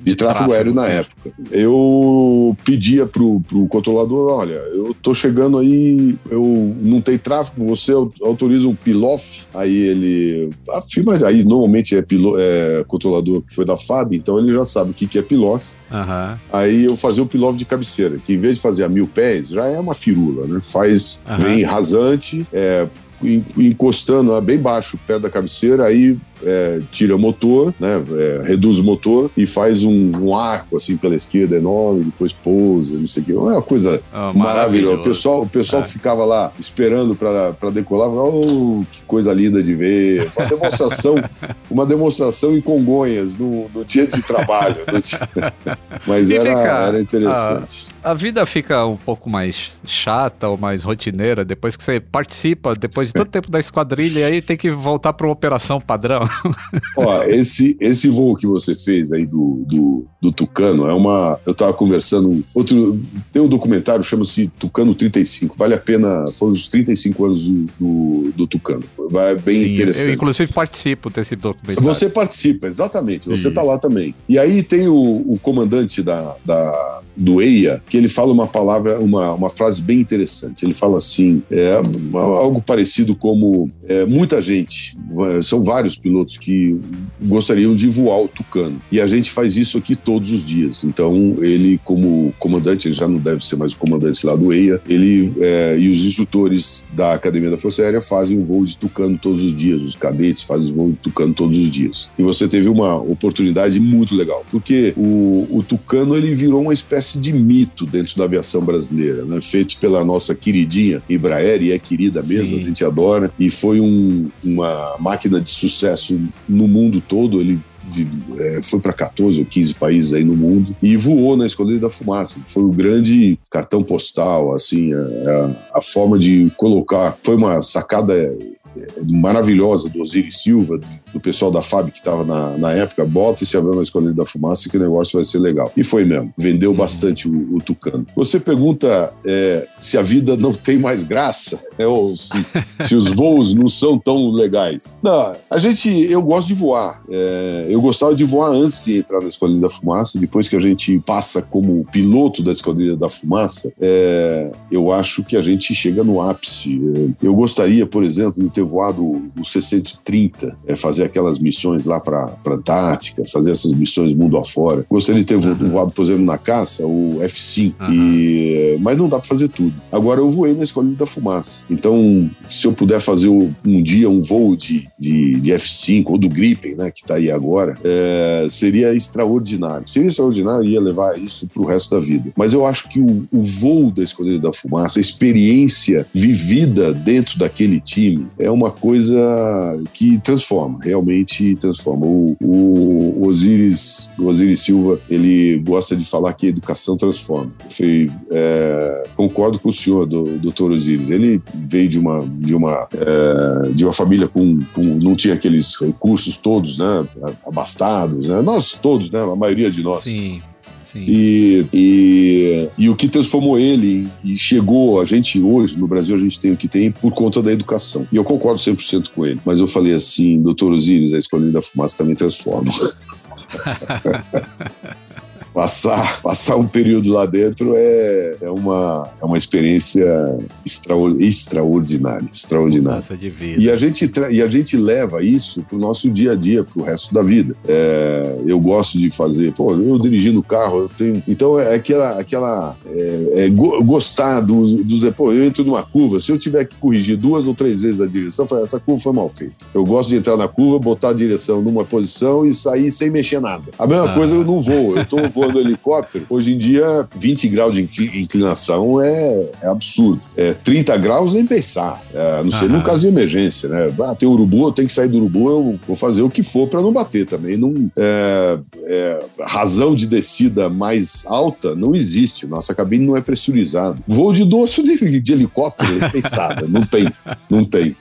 de tráfego, tráfego aéreo na época. Eu pedia pro, pro controlador, olha, eu tô chegando aí, eu não tem tráfego, você autoriza um pilof? Aí ele, ah, mas aí normalmente é, pilo, é controlador que foi da FAB, então ele já sabe o que, que é pilof. Uhum. Aí eu fazia o pilof de cabeceira, que em vez de fazer a mil pés, já é uma firula, né? Faz, uhum. vem rasante, é, encostando bem baixo, perto da cabeceira, aí é, tira o motor, né, é, reduz o motor e faz um, um, arco assim pela esquerda enorme, depois pousa, não sei o que. É uma coisa oh, maravilhosa. O pessoal, o pessoal é. que ficava lá esperando para decolar, falava, oh, que coisa linda de ver. Uma demonstração, <laughs> uma demonstração em Congonhas, no, no dia de trabalho. Dia... <laughs> Mas era, era interessante. A, a, vida fica um pouco mais chata ou mais rotineira depois que você participa, depois de todo tempo da esquadrilha, e aí tem que voltar para uma operação padrão. Ó, esse, esse voo que você fez aí do, do, do Tucano é uma. Eu tava conversando. Outro, tem um documentário, chama-se Tucano 35. Vale a pena. Foram os 35 anos do, do, do Tucano. Vai bem Sim, interessante. Eu, inclusive, participo desse documentário. Você participa, exatamente. Você Isso. tá lá também. E aí tem o, o comandante da, da, do EIA, que ele fala uma palavra, uma, uma frase bem interessante. Ele fala assim: é, algo parecido como é, muita gente, são vários pilotos que gostariam de voar o Tucano. E a gente faz isso aqui todos os dias. Então, ele, como comandante, ele já não deve ser mais o comandante lá do EIA, ele é, e os instrutores da Academia da Força Aérea fazem um voo de Tucano todos os dias, os cadetes fazem voo de Tucano todos os dias. E você teve uma oportunidade muito legal, porque o, o Tucano ele virou uma espécie de mito dentro da aviação brasileira, né? feito pela nossa queridinha Embraer, e é querida mesmo, Sim. a gente adora, e foi um, uma máquina de sucesso no mundo todo. Ele é, foi para 14 ou 15 países aí no mundo e voou na Esquadrilha da Fumaça. Foi o grande cartão postal, assim, a, a, a forma de colocar. Foi uma sacada maravilhosa do Osiris Silva, do pessoal da FAB que estava na, na época, bota esse avião na Escolha da Fumaça que o negócio vai ser legal. E foi mesmo, vendeu bastante o, o, Tucano. Você pergunta é, se a vida não tem mais graça, é, ou se, se, os voos não são tão legais. Não, a gente, eu gosto de voar. É, eu gostava de voar antes de entrar na Escolha da Fumaça, depois que a gente passa como piloto da Escolha da Fumaça, é, eu acho que a gente chega no ápice. Eu gostaria, por exemplo, de ter ter voado o C-130, é, fazer aquelas missões lá para a Antártica, fazer essas missões mundo afora. Gostaria de ter uhum. voado, por exemplo, na caça, o F-5, uhum. e, mas não dá para fazer tudo. Agora, eu voei na Escolinha da Fumaça. Então, se eu puder fazer um dia um voo de, de, de F-5 ou do Gripen, né, que está aí agora, é, seria extraordinário. Seria extraordinário e ia levar isso para o resto da vida. Mas eu acho que o, o voo da Escolinha da Fumaça, a experiência vivida dentro daquele time, é uma coisa que transforma, realmente transforma. O, o, Osiris, o Osiris Silva, ele gosta de falar que educação transforma. Foi, é, concordo com o senhor, do, doutor Osiris. Ele veio de uma, de uma, é, de uma família com, com, não tinha aqueles recursos todos, né, abastados, né? Nós todos, né, a maioria de nós. Sim. E, e, e, o que transformou ele e chegou a gente hoje, no Brasil, a gente tem o que tem por conta da educação. E eu concordo 100% com ele. Mas eu falei assim, doutor Osíris, a escolinha da fumaça também transforma. <laughs> passar, <laughs> passar um período lá dentro é, é, uma, é uma experiência extraordinária. extraordinária. Nossa, de vida. E a gente, e a gente leva isso para o nosso dia a dia, para o resto da vida. É, eu gosto de fazer, pô, eu dirigindo o carro, eu tenho. Então é aquela. aquela é, é gostar dos, dos. Pô, eu entro numa curva, se eu tiver que corrigir duas ou três vezes a direção, essa curva foi mal feita. Eu gosto de entrar na curva, botar a direção numa posição e sair sem mexer nada. A mesma ah. coisa eu não vou, eu tô voando <laughs> voando helicóptero, hoje em dia, 20 graus de inclinação é, é absurdo. É, 30 graus nem pensar, é, a não ser no caso de emergência, né? Ah, tem urubu, eu tenho que sair do urubu, eu vou fazer o que for para não bater também. Não, é, é, razão de descida mais alta não existe, nossa cabine não é pressurizada. Voo de doce de, de helicóptero, é pensada, não tem, não tem.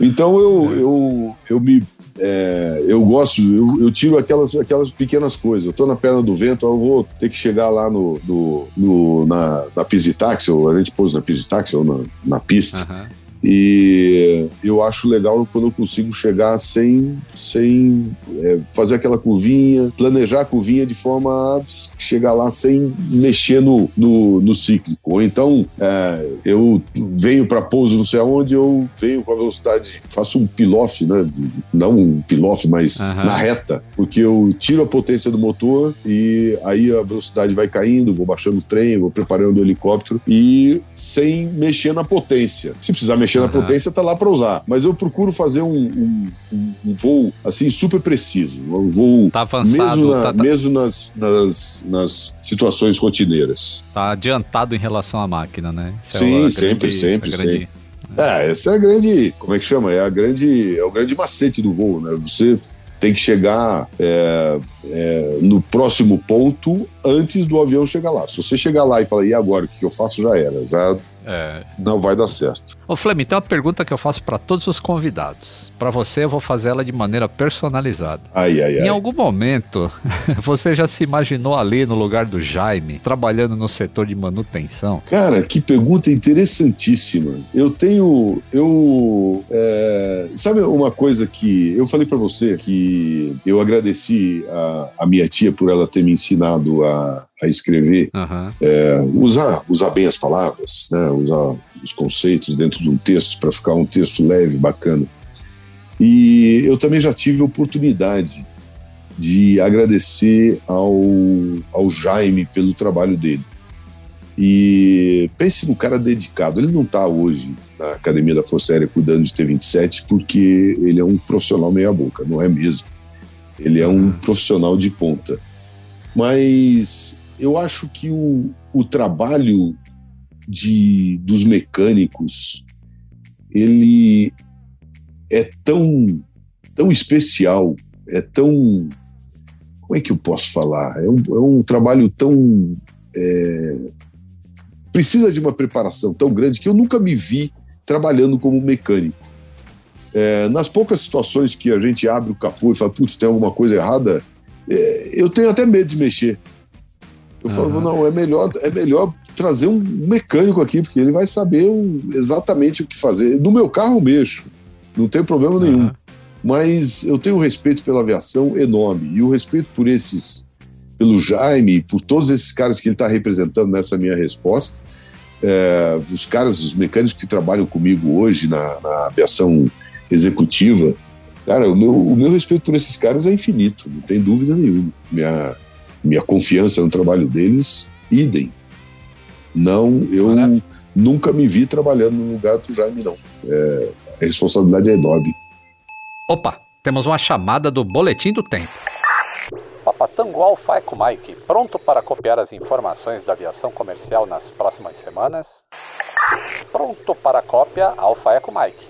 Então eu, eu, eu me é, eu gosto, eu, eu, tiro aquelas, aquelas pequenas coisas. Eu tô na perna do vento, eu vou ter que chegar lá no, no, no na, na Pisitaxi, ou a gente pôs na Pisitaxi ou na, na pista. Uhum. E eu acho legal quando eu consigo chegar sem, sem é, fazer aquela curvinha, planejar a curvinha de forma a chegar lá sem mexer no, no, no cíclico. Ou então é, eu venho para pouso não sei aonde, eu venho com a velocidade, faço um pilof, né? não um pilof, mas uhum. na reta, porque eu tiro a potência do motor e aí a velocidade vai caindo, vou baixando o trem, vou preparando o helicóptero e sem mexer na potência. Se precisar mexer mexer na potência, tá lá para usar. Mas eu procuro fazer um, um, um, voo assim super preciso. Um voo tá avançado, mesmo, na, tá, tá... mesmo nas, nas, nas, situações rotineiras. Tá adiantado em relação à máquina, né? Essa é Sim, é sempre, grande, sempre, sempre. É, essa é a grande, como é que chama? É a grande, é o grande macete do voo, né? Você tem que chegar é, é, no próximo ponto antes do avião chegar lá. Se você chegar lá e falar, e agora, o que eu faço? Já era. Já é. Não vai dar certo. Ô Flamengo, tem uma pergunta que eu faço para todos os convidados. Para você, eu vou fazer ela de maneira personalizada. Ai, ai, ai. Em algum momento, <laughs> você já se imaginou ali no lugar do Jaime, trabalhando no setor de manutenção? Cara, que pergunta interessantíssima. Eu tenho. Eu. É, sabe uma coisa que. Eu falei para você que eu agradeci a, a minha tia por ela ter me ensinado a, a escrever, uhum. é, usar, usar bem as palavras, né, usar os conceitos dentro de um texto para ficar um texto leve, bacana. E eu também já tive a oportunidade de agradecer ao, ao Jaime pelo trabalho dele. E pense no cara dedicado. Ele não está hoje na Academia da Força Aérea cuidando de T-27 porque ele é um profissional meia-boca, não é mesmo? Ele é um profissional de ponta. Mas eu acho que o, o trabalho de, dos mecânicos ele é tão, tão especial, é tão. Como é que eu posso falar? É um, é um trabalho tão. É, precisa de uma preparação tão grande que eu nunca me vi trabalhando como mecânico. É, nas poucas situações que a gente abre o capô e fala, putz, tem alguma coisa errada, é, eu tenho até medo de mexer. Eu uhum. falo, não, é melhor, é melhor trazer um mecânico aqui, porque ele vai saber exatamente o que fazer. No meu carro eu mexo, não tem problema nenhum. Uhum. Mas eu tenho um respeito pela aviação enorme. E o respeito por esses, pelo Jaime, por todos esses caras que ele está representando nessa minha resposta. É, os caras, os mecânicos que trabalham comigo hoje na, na aviação executiva, cara, o meu, o meu respeito por esses caras é infinito, não tem dúvida nenhuma. Minha, minha confiança no trabalho deles, idem. Não, eu Maravilha. nunca me vi trabalhando no lugar do Jaime, não. É, a responsabilidade é enorme. Opa, temos uma chamada do Boletim do Tempo. Papatango Alfa Eco Mike, pronto para copiar as informações da aviação comercial nas próximas semanas? Pronto para cópia Alfa Eco Mike.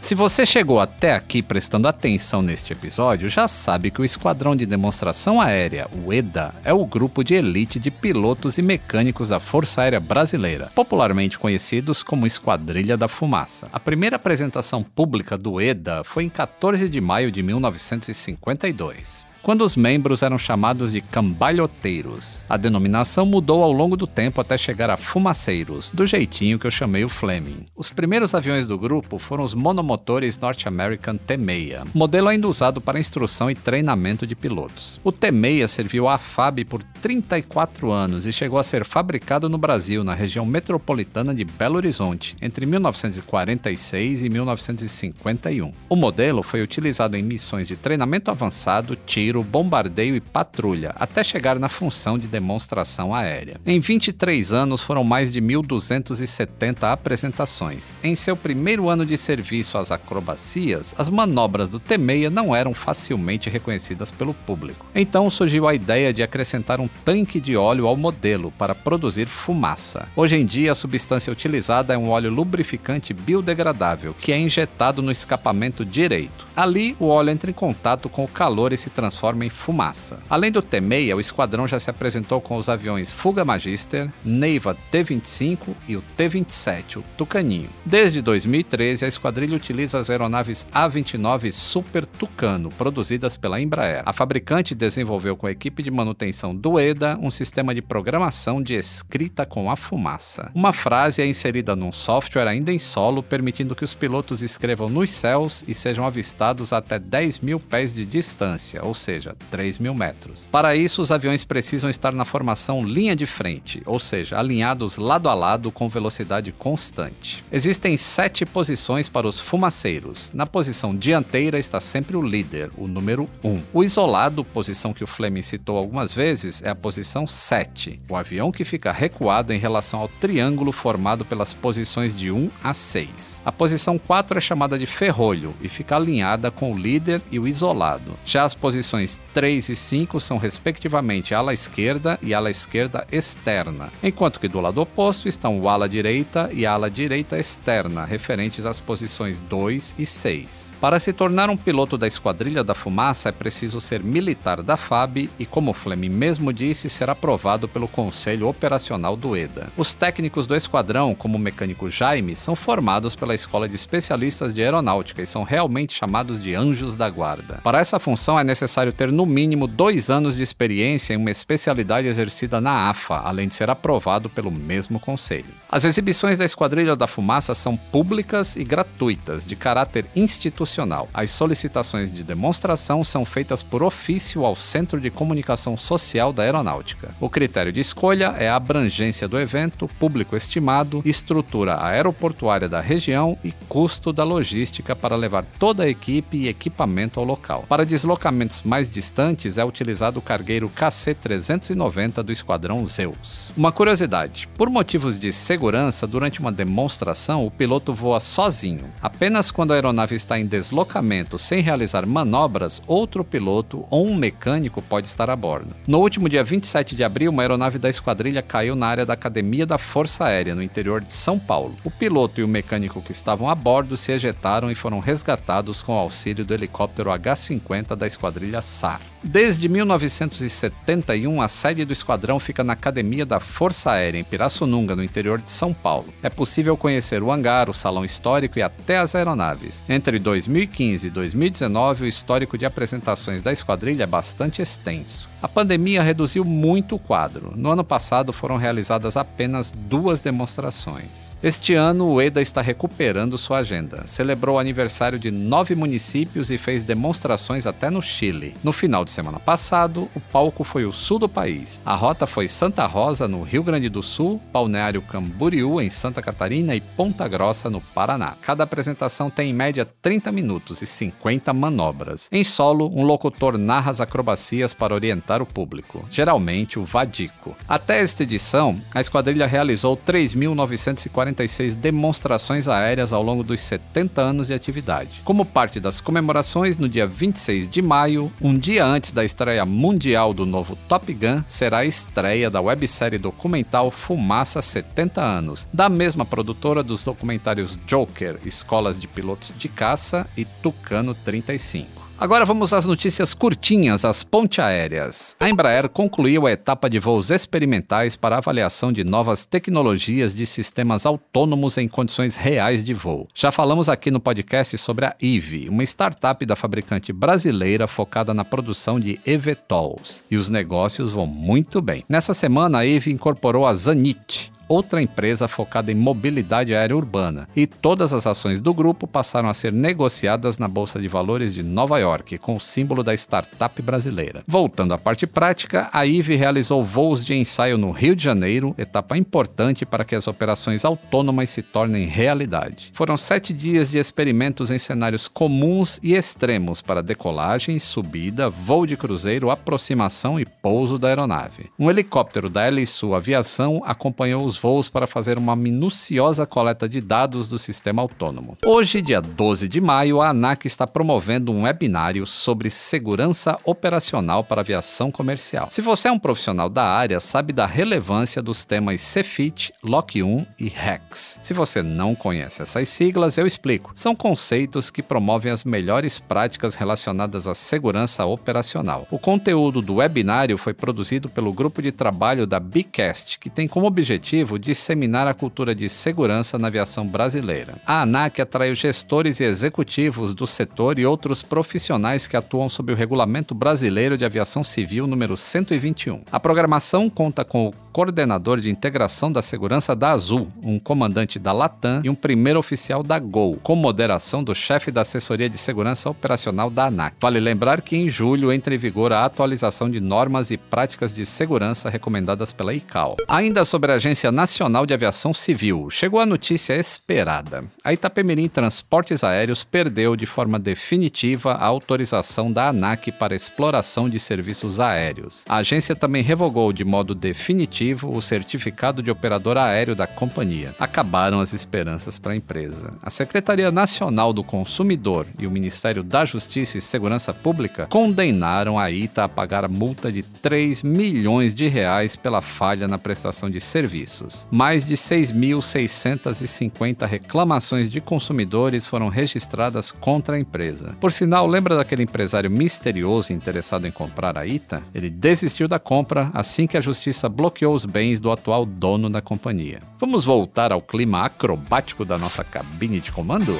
Se você chegou até aqui prestando atenção neste episódio, já sabe que o Esquadrão de Demonstração Aérea, o EDA, é o grupo de elite de pilotos e mecânicos da Força Aérea Brasileira, popularmente conhecidos como Esquadrilha da Fumaça. A primeira apresentação pública do EDA foi em 14 de maio de 1952. Quando os membros eram chamados de cambalhoteiros. A denominação mudou ao longo do tempo até chegar a fumaceiros, do jeitinho que eu chamei o Fleming. Os primeiros aviões do grupo foram os monomotores North American T-6, modelo ainda usado para instrução e treinamento de pilotos. O T-6 serviu à FAB por 34 anos e chegou a ser fabricado no Brasil, na região metropolitana de Belo Horizonte, entre 1946 e 1951. O modelo foi utilizado em missões de treinamento avançado, tiro, bombardeio e patrulha, até chegar na função de demonstração aérea. Em 23 anos foram mais de 1.270 apresentações. Em seu primeiro ano de serviço às acrobacias, as manobras do T-6 não eram facilmente reconhecidas pelo público. Então surgiu a ideia de acrescentar um tanque de óleo ao modelo para produzir fumaça. Hoje em dia, a substância utilizada é um óleo lubrificante biodegradável que é injetado no escapamento direito. Ali, o óleo entra em contato com o calor e se transforma em fumaça. Além do T-6, o esquadrão já se apresentou com os aviões Fuga Magister, Neiva T-25 e o T-27, o Tucaninho. Desde 2013, a esquadrilha utiliza as aeronaves A-29 Super Tucano, produzidas pela Embraer. A fabricante desenvolveu com a equipe de manutenção do EDA um sistema de programação de escrita com a fumaça. Uma frase é inserida num software ainda em solo, permitindo que os pilotos escrevam nos céus e sejam avistados até 10 mil pés de distância, ou seja, 3 mil metros. Para isso, os aviões precisam estar na formação linha de frente, ou seja, alinhados lado a lado com velocidade constante. Existem sete posições para os fumaceiros. Na posição dianteira está sempre o líder, o número 1. O isolado, posição que o Fleming citou algumas vezes, é a posição 7, o avião que fica recuado em relação ao triângulo formado pelas posições de 1 a 6. A posição 4 é chamada de ferrolho e fica alinhada com o líder e o isolado. Já as posições 3 e 5 são respectivamente ala esquerda e ala esquerda externa, enquanto que do lado oposto estão o ala direita e a ala direita externa, referentes às posições 2 e 6. Para se tornar um piloto da Esquadrilha da Fumaça é preciso ser militar da FAB e, como Fleming mesmo disse, ser aprovado pelo Conselho Operacional do EDA. Os técnicos do esquadrão, como o mecânico Jaime, são formados pela Escola de Especialistas de Aeronáutica e são realmente chamados de anjos da guarda. Para essa função é necessário ter no mínimo dois anos de experiência em uma especialidade exercida na AFA, além de ser aprovado pelo mesmo conselho. As exibições da Esquadrilha da Fumaça são públicas e gratuitas, de caráter institucional. As solicitações de demonstração são feitas por ofício ao Centro de Comunicação Social da Aeronáutica. O critério de escolha é a abrangência do evento, público estimado, estrutura aeroportuária da região e custo da logística para levar toda a equipe e equipamento ao local. Para deslocamentos mais distantes é utilizado o cargueiro KC-390 do Esquadrão Zeus. Uma curiosidade: por motivos de segurança, durante uma demonstração, o piloto voa sozinho. Apenas quando a aeronave está em deslocamento sem realizar manobras, outro piloto ou um mecânico pode estar a bordo. No último dia 27 de abril, uma aeronave da esquadrilha caiu na área da Academia da Força Aérea, no interior de São Paulo. O piloto e o mecânico que estavam a bordo se ejetaram e foram resgatados com o auxílio do helicóptero H-50 da esquadrilha SAR. Desde 1971, a sede do esquadrão fica na Academia da Força Aérea, em Pirassununga, no interior de São Paulo. É possível conhecer o hangar, o salão histórico e até as aeronaves. Entre 2015 e 2019, o histórico de apresentações da esquadrilha é bastante extenso. A pandemia reduziu muito o quadro. No ano passado foram realizadas apenas duas demonstrações. Este ano, o EDA está recuperando sua agenda. Celebrou o aniversário de nove municípios e fez demonstrações até no Chile. No final de semana passado, o palco foi o sul do país. A rota foi Santa Rosa, no Rio Grande do Sul, Balneário Camboriú, em Santa Catarina e Ponta Grossa, no Paraná. Cada apresentação tem em média 30 minutos e 50 manobras. Em solo, um locutor narra as acrobacias para orientar o público, geralmente o Vadico. Até esta edição, a esquadrilha realizou 3.946 demonstrações aéreas ao longo dos 70 anos de atividade. Como parte das comemorações, no dia 26 de maio, um dia antes da estreia mundial do novo Top Gun, será a estreia da websérie documental Fumaça 70 anos, da mesma produtora dos documentários Joker, Escolas de Pilotos de Caça e Tucano 35. Agora vamos às notícias curtinhas, as ponte aéreas. A Embraer concluiu a etapa de voos experimentais para avaliação de novas tecnologias de sistemas autônomos em condições reais de voo. Já falamos aqui no podcast sobre a EVE, uma startup da fabricante brasileira focada na produção de eVTOLs. E os negócios vão muito bem. Nessa semana, a EVE incorporou a Zanit, outra empresa focada em mobilidade aérea urbana, e todas as ações do grupo passaram a ser negociadas na Bolsa de Valores de Nova York, com o símbolo da startup brasileira. Voltando à parte prática, a IVE realizou voos de ensaio no Rio de Janeiro, etapa importante para que as operações autônomas se tornem realidade. Foram sete dias de experimentos em cenários comuns e extremos para decolagem, subida, voo de cruzeiro, aproximação e pouso da aeronave. Um helicóptero da Helisul Aviação acompanhou os voos para fazer uma minuciosa coleta de dados do sistema autônomo. Hoje, dia 12 de maio, a ANAC está promovendo um webinário sobre segurança operacional para aviação comercial. Se você é um profissional da área, sabe da relevância dos temas CFIT, LOC 1 e REX. Se você não conhece essas siglas, eu explico. São conceitos que promovem as melhores práticas relacionadas à segurança operacional. O conteúdo do webinário foi produzido pelo grupo de trabalho da Bicast, que tem como objetivo objetivo disseminar a cultura de segurança na aviação brasileira. A ANAC atraiu gestores e executivos do setor e outros profissionais que atuam sob o Regulamento Brasileiro de Aviação Civil número 121. A programação conta com o coordenador de integração da segurança da Azul, um comandante da Latam e um primeiro oficial da Gol, com moderação do chefe da assessoria de segurança operacional da ANAC. Vale lembrar que em julho entra em vigor a atualização de normas e práticas de segurança recomendadas pela ICAO. Ainda sobre a Agência Nacional de Aviação Civil, chegou a notícia esperada. A Itapemirim Transportes Aéreos perdeu de forma definitiva a autorização da ANAC para exploração de serviços aéreos. A agência também revogou de modo definitivo o certificado de operador aéreo da companhia. Acabaram as esperanças para a empresa. A Secretaria Nacional do Consumidor e o Ministério da Justiça e Segurança Pública condenaram a ITA a pagar a multa de 3 milhões de reais pela falha na prestação de serviço Mais de 6.650 reclamações de consumidores foram registradas contra a empresa. Por sinal, lembra daquele empresário misterioso interessado em comprar a ITA? Ele desistiu da compra assim que a justiça bloqueou os bens do atual dono da companhia. Vamos voltar ao clima acrobático da nossa cabine de comando?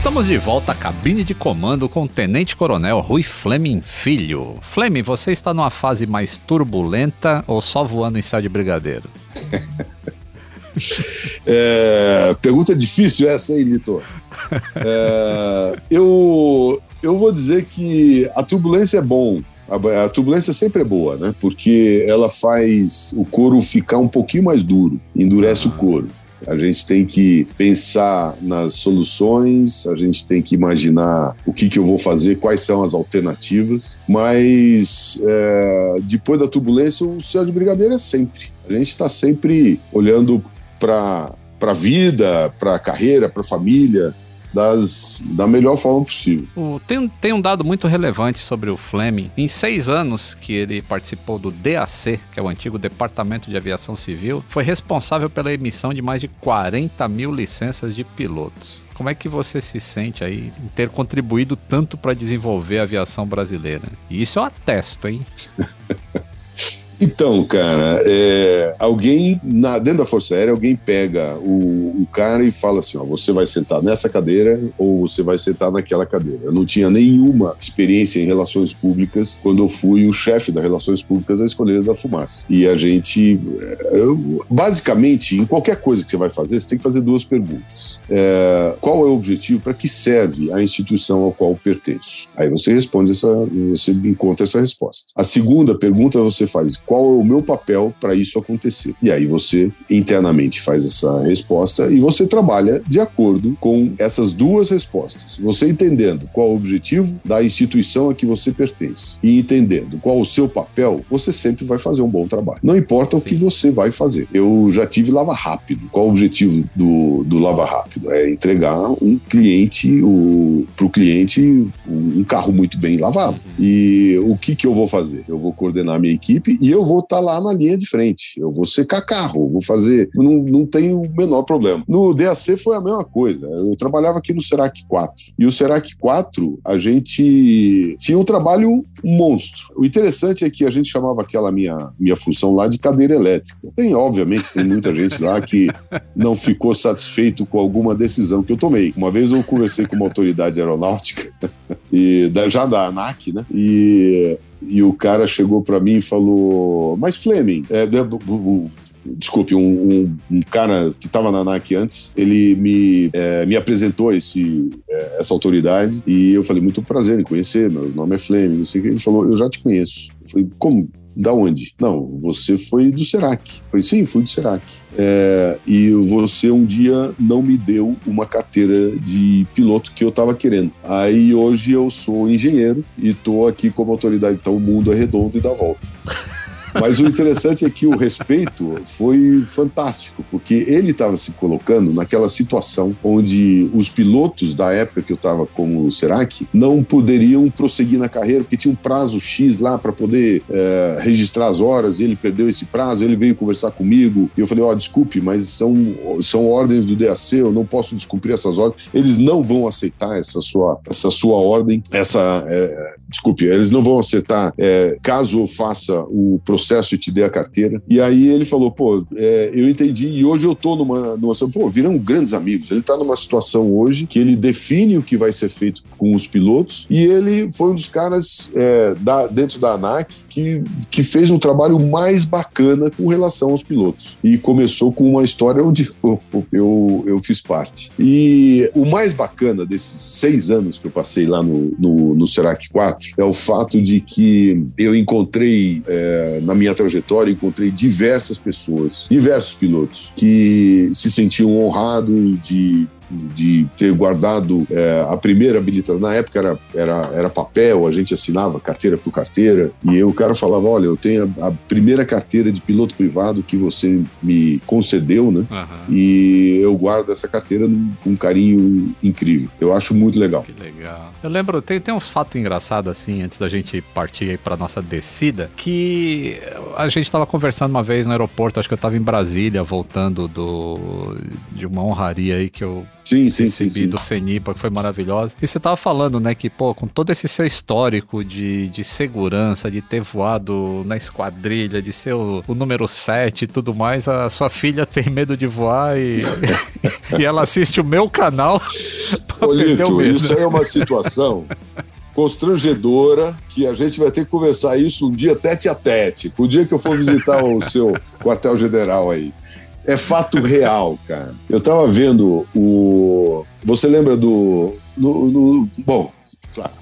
Estamos de volta à cabine de comando com o Tenente Coronel Rui Fleming Filho. Fleming, você está numa fase mais turbulenta ou só voando em céu de brigadeiro? <laughs> é, pergunta difícil essa aí, Lito. É, eu, eu vou dizer que a turbulência é bom. A, a turbulência sempre é boa, né? Porque ela faz o couro ficar um pouquinho mais duro, endurece o couro. A gente tem que pensar nas soluções, a gente tem que imaginar o que, que eu vou fazer, quais são as alternativas, mas é, depois da turbulência, o céu de brigadeiro é sempre. A gente está sempre olhando para a vida, para a carreira, para a família, das, da melhor forma possível. O, tem, tem um dado muito relevante sobre o Fleming. Em seis anos que ele participou do DAC, que é o antigo Departamento de Aviação Civil, foi responsável pela emissão de mais de 40 mil licenças de pilotos. Como é que você se sente aí em ter contribuído tanto para desenvolver a aviação brasileira? E isso eu atesto, hein? <laughs> Então, cara, é, alguém na, dentro da Força Aérea, alguém pega o, o, cara e fala assim: ó, você vai sentar nessa cadeira ou você vai sentar naquela cadeira. Eu não tinha nenhuma experiência em relações públicas quando eu fui o chefe das relações públicas da Escolheira da Fumaça. E a gente, é, eu, basicamente, em qualquer coisa que você vai fazer, você tem que fazer duas perguntas: é, qual é o objetivo, para que serve a instituição ao qual pertence? Aí você responde essa, você encontra essa resposta. A segunda pergunta você faz qual é o meu papel para isso acontecer. E aí você internamente faz essa resposta e você trabalha de acordo com essas duas respostas. Você entendendo qual o objetivo da instituição a que você pertence e entendendo qual o seu papel, você sempre vai fazer um bom trabalho. Não importa o Sim. que você vai fazer. Eu já tive lava rápido. Qual o objetivo do, do lava rápido? É entregar um cliente, para o cliente, um carro muito bem lavado. Uhum. E o que, que eu vou fazer? Eu vou coordenar minha equipe e eu eu vou estar tá lá na linha de frente. Eu vou secar carro, vou fazer. Não, não tem o menor problema. No DAC foi a mesma coisa. Eu trabalhava aqui no Serac 4. E o Serac 4, a gente tinha um trabalho monstro. O interessante é que a gente chamava aquela minha, minha função lá de cadeira elétrica. Tem, obviamente, tem muita gente lá que não ficou satisfeito com alguma decisão que eu tomei. Uma vez eu conversei com uma autoridade aeronáutica, <laughs> e já da ANAC, né? E e o cara chegou para mim e falou: Mas Fleming, é, desculpe, um, um, um, cara que estava na ANAC antes, ele me, é, me apresentou esse, é, essa autoridade e eu falei, muito prazer em conhecer, meu nome é Fleming, não sei o que. Ele falou, eu já te conheço. Eu falei, como? Da onde? Não, você foi do Serac. Falei, sim, fui do Serac. É, e você um dia não me deu uma carteira de piloto que eu estava querendo. Aí hoje eu sou engenheiro e estou aqui como autoridade. Então o mundo é redondo e dá volta. <laughs> Mas o interessante é que o respeito foi fantástico, porque ele estava se colocando naquela situação onde os pilotos da época que eu estava como Serac não poderiam prosseguir na carreira, porque tinha um prazo X lá para poder é, registrar as horas, e ele perdeu esse prazo, ele veio conversar comigo, e eu falei, ó, oh, desculpe, mas são, são ordens do DAC, eu não posso descumprir essas ordens, eles não vão aceitar essa sua, essa sua ordem, essa, é, desculpe, eles não vão aceitar é, caso eu faça o processo processo e te dê a carteira. E aí ele falou, pô, é, eu entendi e hoje eu tô numa, numa pô, viram grandes amigos. Ele tá numa situação hoje que ele define o que vai ser feito com os pilotos e ele foi um dos caras é, da, dentro da ANAC que, que fez um trabalho mais bacana com relação aos pilotos. E começou com uma história onde <laughs> eu, eu, eu fiz parte. E o mais bacana desses seis anos que eu passei lá no, no, no Serac 4 é o fato de que eu encontrei é, na minha trajetória, encontrei diversas pessoas, diversos pilotos, que se sentiam honrados de de ter guardado é, a primeira habilitação. Na época era, era, era papel, a gente assinava carteira por carteira, e o cara falava: Olha, eu tenho a, a primeira carteira de piloto privado que você me concedeu, né? Uhum. E eu guardo essa carteira com um carinho incrível. Eu acho muito legal. Que legal. Eu lembro, tem, tem uns fatos engraçados assim, antes da gente partir aí pra nossa descida, que a gente estava conversando uma vez no aeroporto, acho que eu estava em Brasília, voltando do, de uma honraria aí que eu Sim, sim, sim, sim. do Cenipa, que foi maravilhosa. E você tava falando, né, que, pô, com todo esse seu histórico de, de segurança, de ter voado na esquadrilha, de ser o, o número 7 e tudo mais, a sua filha tem medo de voar e, <laughs> e ela assiste o meu canal. <laughs> Olito, isso é uma situação constrangedora que a gente vai ter que conversar isso um dia tete a tete. O dia que eu for visitar o seu quartel-general aí. É fato real, cara. Eu tava vendo o. Você lembra do. No, no... Bom, claro,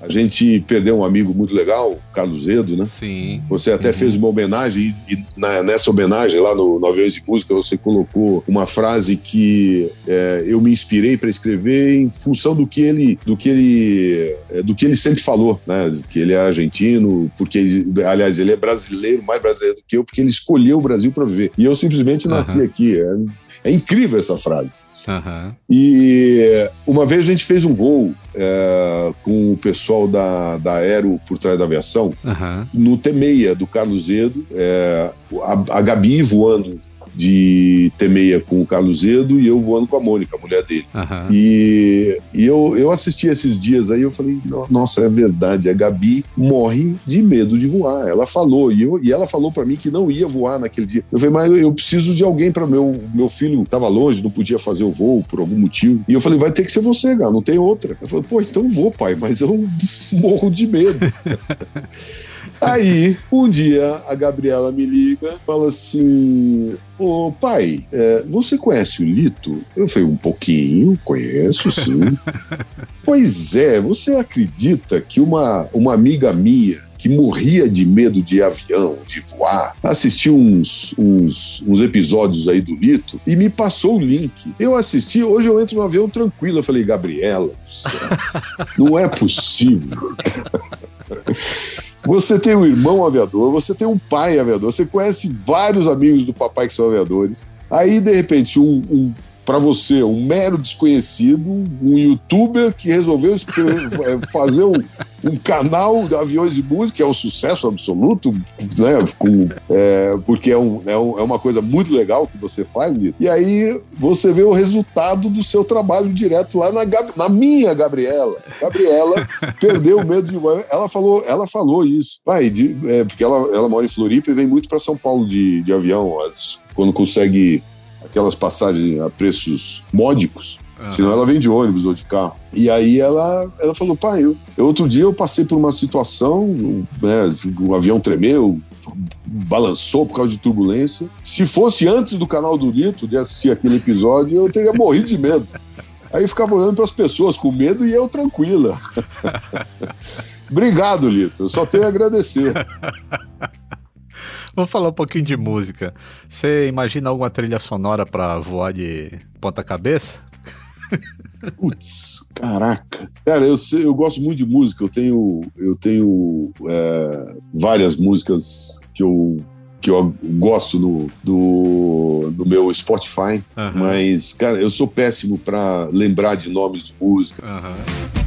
a gente perdeu um amigo muito legal, Carlos Edo, né? Sim. Você até uhum. fez uma homenagem e na, nessa homenagem lá no, no Aviões de Música você colocou uma frase que é, eu me inspirei para escrever em função do que ele, do que ele, é, do que ele sempre falou, né? Que ele é argentino, porque aliás ele é brasileiro, mais brasileiro do que eu, porque ele escolheu o Brasil para viver. E eu simplesmente nasci uhum. aqui. É, é incrível essa frase. Uhum. E uma vez a gente fez um voo é, com o pessoal da, da Aero por trás da aviação uhum. no T6 do Carlos Edo, é, a, a Gabi voando de T6 com o Carlos Edo e eu voando com a Mônica, a mulher dele. Uhum. E, e eu, eu assisti esses dias aí, eu falei, nossa, é verdade, a Gabi morre de medo de voar. Ela falou, e, eu, e ela falou para mim que não ia voar naquele dia. Eu falei, mas eu preciso de alguém para meu meu filho estava longe, não podia fazer o voo por algum motivo. E eu falei, vai ter que ser você, cara, não tem outra. Eu falei, pô, então vou, pai, mas eu <laughs> morro de medo. <laughs> Aí, um dia, a Gabriela me liga, fala assim: Ô pai, é, você conhece o Lito? Eu falei, um pouquinho, conheço sim. <laughs> pois é, você acredita que uma, uma amiga minha que morria de medo de avião, de voar, assistiu uns, uns, uns episódios aí do Lito e me passou o link. Eu assisti, hoje eu entro no avião tranquilo. Eu falei, Gabriela, não é possível. <laughs> Você tem um irmão aviador, você tem um pai aviador, você conhece vários amigos do papai que são aviadores. Aí, de repente, um, um para você, um mero desconhecido, um youtuber que resolveu é, <laughs> fazer um, um canal de aviões e música, que é um sucesso absoluto, né? Com, é, porque é, um, é, um, é, uma coisa muito legal que você faz, e aí você vê o resultado do seu trabalho direto lá na, na minha Gabriela. Gabriela <laughs> perdeu o medo de voar. Ela falou, ela falou isso. Pai, de, é, porque ela, ela mora em Floripa e vem muito para São Paulo de, de avião, as, quando consegue aquelas passagens a preços módicos. Uhum. Senão ela vem de ônibus ou de carro. E aí ela, ela falou, pai, eu, outro dia eu passei por uma situação, né, o avião tremeu, balançou por causa de turbulência. Se fosse antes do canal do Lito, de assistir aquele episódio, eu teria morrido de medo. Aí ficava olhando para as pessoas com medo e eu tranquila. <laughs> Obrigado, Lito. Eu só tenho a agradecer. Vamos falar um pouquinho de música. Você imagina alguma trilha sonora para voar de ponta cabeça? Putz, caraca. Cara, eu, eu gosto muito de música. Eu tenho, eu tenho é, várias músicas que eu que eu gosto no, do, do meu Spotify, uhum. mas, cara, eu sou péssimo para lembrar de nomes de música. Uhum.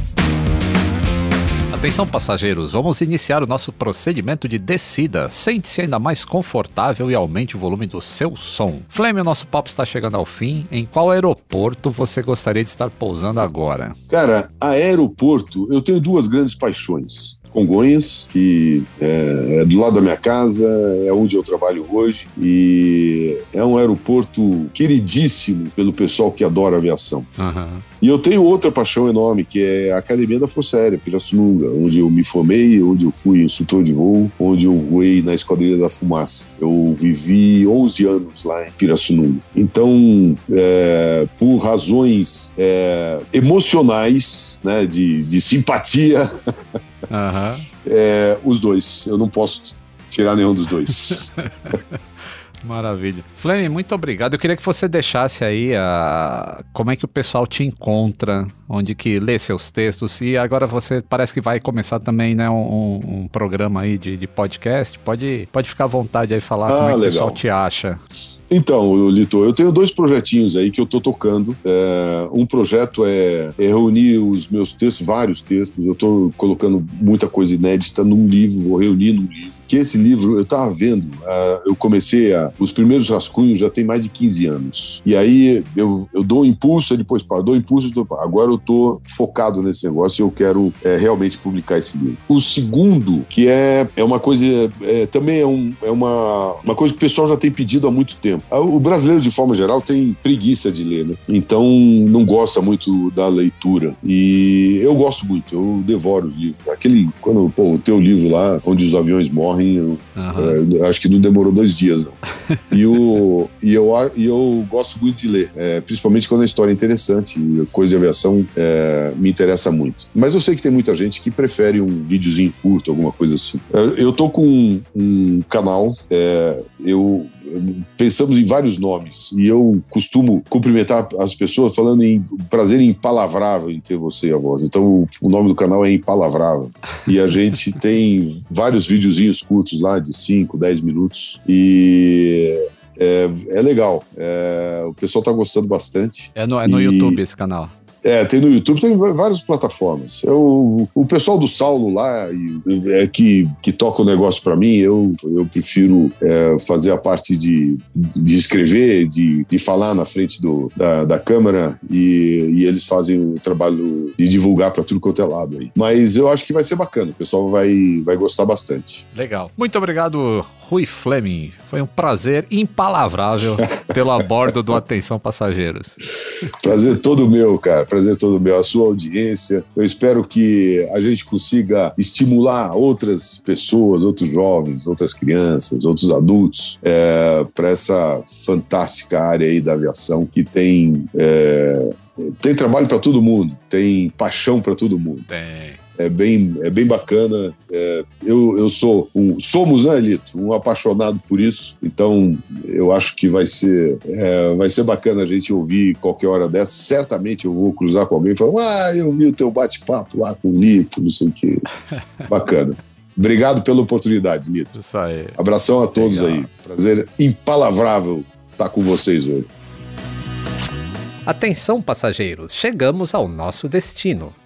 Atenção, passageiros, vamos iniciar o nosso procedimento de descida. Sente-se ainda mais confortável e aumente o volume do seu som. Flame, o nosso papo está chegando ao fim. Em qual aeroporto você gostaria de estar pousando agora? Cara, aeroporto, eu tenho duas grandes paixões. Congonhas, que é, é, do lado da minha casa, é onde eu trabalho hoje e é um aeroporto queridíssimo pelo pessoal que adora aviação. Uhum. E eu tenho outra paixão enorme, que é a Academia da Força Aérea, Pirassununga, onde eu me formei, onde eu fui instrutor de voo, onde eu voei na Esquadrilha da Fumaça. Eu vivi 11 anos lá em Pirassununga. Então, é, por razões é, emocionais, né, de, de simpatia, <laughs> Uhum. É, os dois. Eu não posso tirar nenhum dos dois. <laughs> Maravilha. Flame, muito obrigado. Eu queria que você deixasse aí a... como é que o pessoal te encontra, onde que lê seus textos. E agora você parece que vai começar também né, um, um programa aí de, de, podcast. Pode, pode ficar à vontade aí falar ah, como é que legal. o pessoal te acha. Então, Lito, eu tenho dois projetinhos aí que eu estou tocando. É, um projeto é, é, reunir os meus textos, vários textos. Eu estou colocando muita coisa inédita num livro, vou reunir num livro. Que esse livro, eu estava vendo, uh, eu comecei a. Os primeiros rascunhos já tem mais de 15 anos. E aí eu, eu dou um impulso, depois paro, dou um impulso, depois paro. Agora eu estou focado nesse negócio e eu quero é, realmente publicar esse livro. O segundo, que é, é uma coisa, é, também é, um, é uma, uma coisa que o pessoal já tem pedido há muito tempo ah, o brasileiro, de forma geral, tem preguiça de ler, né? Então não gosta muito da leitura. E eu gosto muito, eu devoro os livros. Aquele, quando pô, o teu livro lá, onde os aviões morrem, eu, uhum. é, acho que não demorou dois dias, não. <laughs> e, o, e, eu, e eu gosto muito de ler, é, principalmente quando a história é interessante, coisa de aviação é, me interessa muito. Mas eu sei que tem muita gente que prefere um videozinho curto, alguma coisa assim. É, eu tô com um, um canal, é, eu pensamos em vários nomes e eu costumo cumprimentar as pessoas falando em prazer impalavrável em ter você a voz. Então o nome do canal é Impalavrável e a gente <laughs> tem vários videozinhos curtos lá de 5, 10 minutos e é, é legal. É, o pessoal está gostando bastante. É no, é no e... YouTube esse canal. É, tem no YouTube, tem várias plataformas. Eu, o pessoal do Saulo lá, é, que, que toca o negócio para mim, eu, eu prefiro é, fazer a parte de, de escrever, de, de falar na frente do, da, da câmera e, e eles fazem o trabalho de divulgar para tudo quanto é lado aí. Mas eu acho que vai ser bacana, o pessoal vai, vai gostar bastante. Legal. Muito obrigado, Rui Fleming. Foi um prazer impalavrável pelo abordo do Atenção Passageiros. Prazer todo meu, cara. Prazer todo meu. A sua audiência. Eu espero que a gente consiga estimular outras pessoas, outros jovens, outras crianças, outros adultos é, para essa fantástica área aí da aviação que tem, é, tem trabalho para todo mundo, tem paixão para todo mundo. Tem é bem, é bem bacana. É, eu, eu sou um, somos, né, Elito? Um apaixonado por isso. Então, eu acho que vai ser, é, vai ser bacana a gente ouvir qualquer hora dessa. Certamente eu vou cruzar com alguém e falar: Ah, eu vi o teu bate-papo lá com o Lito, não sei o quê. <laughs> Bacana. Obrigado pela oportunidade, Lito. Isso aí. Abração a todos Legal. aí. Prazer impalavrável estar com vocês hoje. Atenção, passageiros, chegamos ao nosso destino.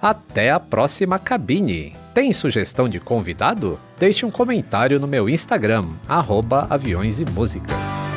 Até a próxima cabine! Tem sugestão de convidado? Deixe um comentário no meu Instagram, arroba aviões e músicas.